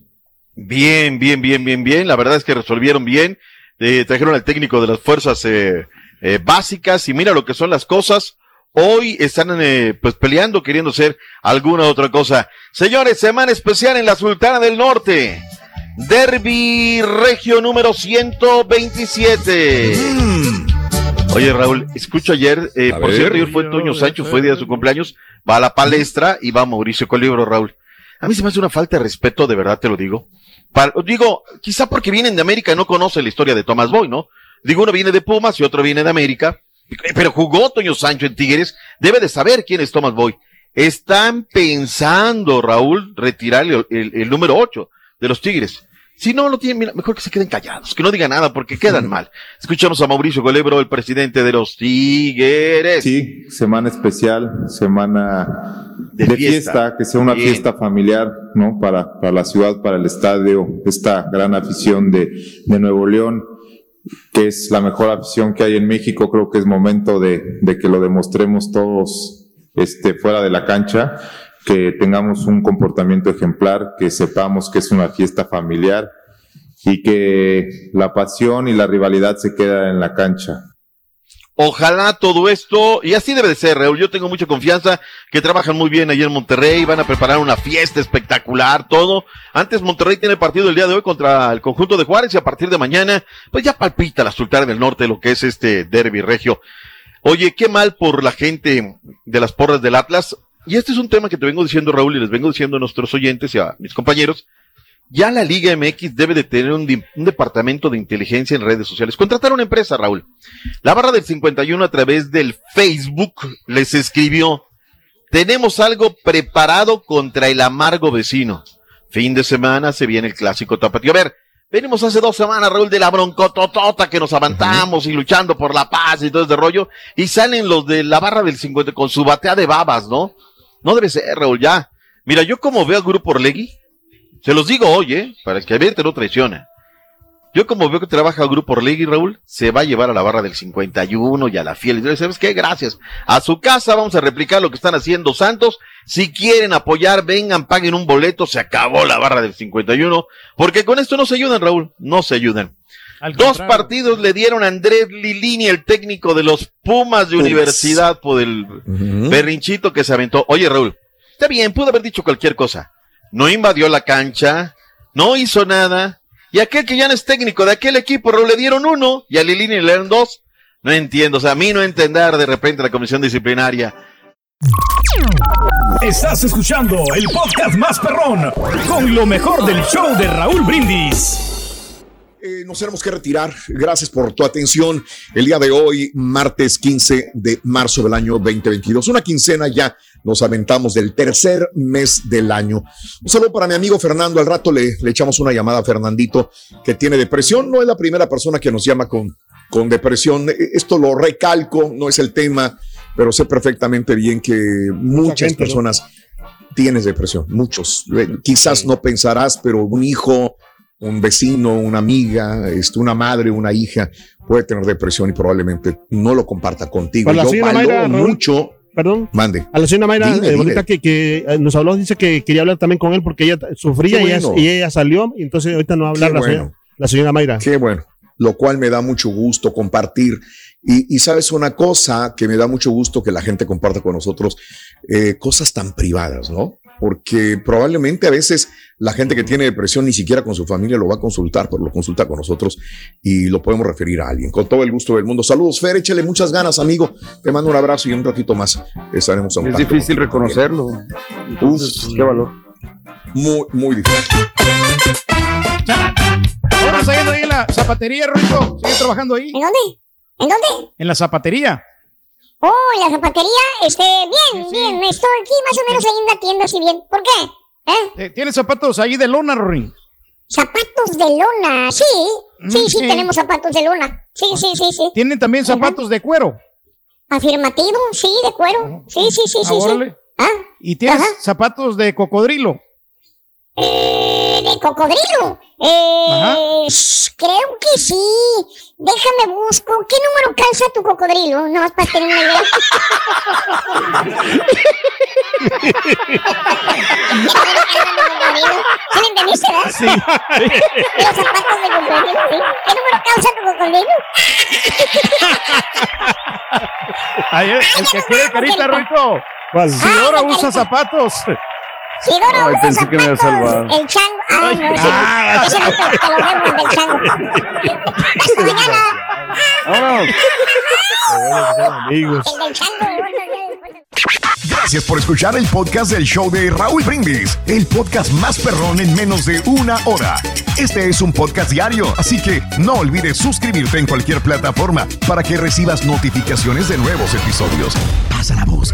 Bien, bien, bien, bien, bien. La verdad es que resolvieron bien. Eh, trajeron al técnico de las fuerzas eh, eh, básicas y mira lo que son las cosas. Hoy están eh, pues peleando, queriendo hacer alguna otra cosa. Señores, semana especial en la Sultana del Norte. Derby Regio número 127. Oye, Raúl, escucho ayer, eh, por ver. cierto, ayer fue Toño Sancho, fue día de su cumpleaños, va a la palestra y va Mauricio Colibro, Raúl. A mí se me hace una falta de respeto, de verdad te lo digo. Para- digo, quizá porque vienen de América y no conocen la historia de Thomas Boy, ¿no? Digo, uno viene de Pumas y otro viene de América Pero jugó Toño Sancho en Tigres, debe de saber quién es Thomas Boy. Están pensando, Raúl, retirar el, el- el número 8 de los Tigres. Si no lo tienen, mira, mejor que se queden callados, que no digan nada porque quedan mal. Escuchamos a Mauricio Golebro, el presidente de los Tigres. Sí, semana especial, semana De de, fiesta. fiesta. que sea una Bien. fiesta familiar, ¿no? Para, para la ciudad, para el estadio, esta gran afición de, de Nuevo León, que es la mejor afición que hay en México. Creo que es momento de, de que lo demostremos todos, este, fuera de la cancha, que tengamos un comportamiento ejemplar, que sepamos que es una fiesta familiar y que la pasión y la rivalidad se queda en la cancha. Ojalá todo esto, y así debe de ser, Raúl. Yo tengo mucha confianza que trabajan muy bien allí en Monterrey, van a preparar una fiesta espectacular, todo. Antes Monterrey tiene partido el día de hoy contra el conjunto de Juárez y a partir de mañana, pues ya palpita la Sultana del Norte lo que es este derby regio. Oye, qué mal por la gente de las porras del Atlas. Y este es un tema que te vengo diciendo, Raúl, y les vengo diciendo a nuestros oyentes y a mis compañeros. Ya la Liga MX debe de tener un, departamento de inteligencia en redes sociales. Contratar una empresa, Raúl. La barra del 51 a través del Facebook les escribió, tenemos algo preparado contra el amargo vecino. Fin de semana se viene el clásico tapatío. A ver, venimos hace dos semanas, Raúl, de la broncototota que nos avantamos y luchando por la paz y todo ese rollo. Y salen los de la barra del 50 con su batea de babas, ¿no? No debe ser, Raúl, ya. Mira, yo como veo al grupo Orlegui, se los digo hoy, ¿eh? Para que a ver, te no traiciona. Yo como veo que trabaja el grupo Orlegui, Raúl, se va a llevar a la barra del 51 y a la fiel. Y ¿Sabes qué? Gracias. A su casa vamos a replicar lo que están haciendo Santos. Si quieren apoyar, vengan, paguen un boleto. Se acabó la barra del 51. Porque con esto no se ayudan, Raúl. No se ayudan. Dos partidos le dieron a Andrés Lilini, el técnico de los Pumas de Ups. Universidad, por el berrinchito que se aventó. Oye, Raúl, está bien, pudo haber dicho cualquier cosa. No invadió la cancha, no hizo nada. Y aquel que ya no es técnico de aquel equipo, le dieron uno y a Lilini le dieron dos. No entiendo, o sea, a mí no entender de repente la comisión disciplinaria. Estás escuchando el podcast más perrón con lo mejor del show de Raúl Brindis. Eh, nos tenemos que retirar. Gracias por tu atención. El día de hoy, martes 15 de marzo del año 2022. Una quincena ya nos aventamos del tercer mes del año. Un saludo para mi amigo Fernando. Al rato le, le echamos una llamada a Fernandito que tiene depresión. No es la primera persona que nos llama con, con depresión. Eh, Esto lo recalco, no es el tema, pero sé perfectamente bien que muchas gente, ¿no? personas tienes depresión, muchos. Quizás no pensarás, pero un hijo, un vecino, una amiga, este, una madre, una hija puede tener depresión y probablemente no lo comparta contigo. Yo valoro Mayra, mucho. Perdón. Mande. A la señora Mayra, Dime, eh, dime. bonita que, que, eh, nos habló, dice que quería hablar también con él porque ella sufría y, ella, bueno. y ella salió, y entonces ahorita no va a hablar la, bueno. señora, la señora Mayra. Qué bueno. Lo cual me da mucho gusto compartir. Y, y sabes una cosa que me da mucho gusto que la gente comparta con nosotros, eh, cosas tan privadas, ¿no? Porque probablemente a veces la gente que tiene depresión ni siquiera con su familia lo va a consultar, pero lo consulta con nosotros y lo podemos referir a alguien. Con todo el gusto del mundo. Saludos, Fer, échale muchas ganas, amigo. Te mando un abrazo y un ratito más estaremos a un Es tanto difícil reconocerlo. Entonces, qué valor. Muy, muy difícil. Ahora saliendo ahí en la zapatería, Rico. ¿Sigues trabajando ahí? ¿En dónde? ¿En dónde? En la zapatería. Oh, la zapatería, este, bien, bien, estoy aquí más o menos ahí en la tienda, así bien. ¿Por qué? ¿Eh? Eh, ¿Tienes zapatos ahí de lona, Rorín? Zapatos de lona, sí, sí, Mm, sí, sí. tenemos zapatos de lona. Sí, sí, sí, sí. ¿Tienen también zapatos de cuero? Afirmativo, sí, de cuero. Sí, sí, sí, Ah, sí. Ah, ¿Y tienes zapatos de cocodrilo? Eh, de cocodrilo. Eh, creo que sí. Déjame busco. ¿Qué número calza tu cocodrilo? No, para tener una idea. ¿Sí le entendiste, verdad? Sí. Los zapatos de cocodrilo, sí. ¿Qué número calza tu cocodrilo? Ay, el, el que quiere carita, Rico. Si ahora usa zapatos. Si Dora Ay, pensé que me había salvado. el chango. Ah, no, ese, Ah. ese no te, te lo debo, el del chango. Hasta mañana. Amigos. El del chango. Gracias por escuchar el podcast del show de Raúl Brindis, el podcast más perrón en menos de una hora. Este es un podcast diario, así que no olvides suscribirte en cualquier plataforma para que recibas notificaciones de nuevos episodios. Pasa la voz,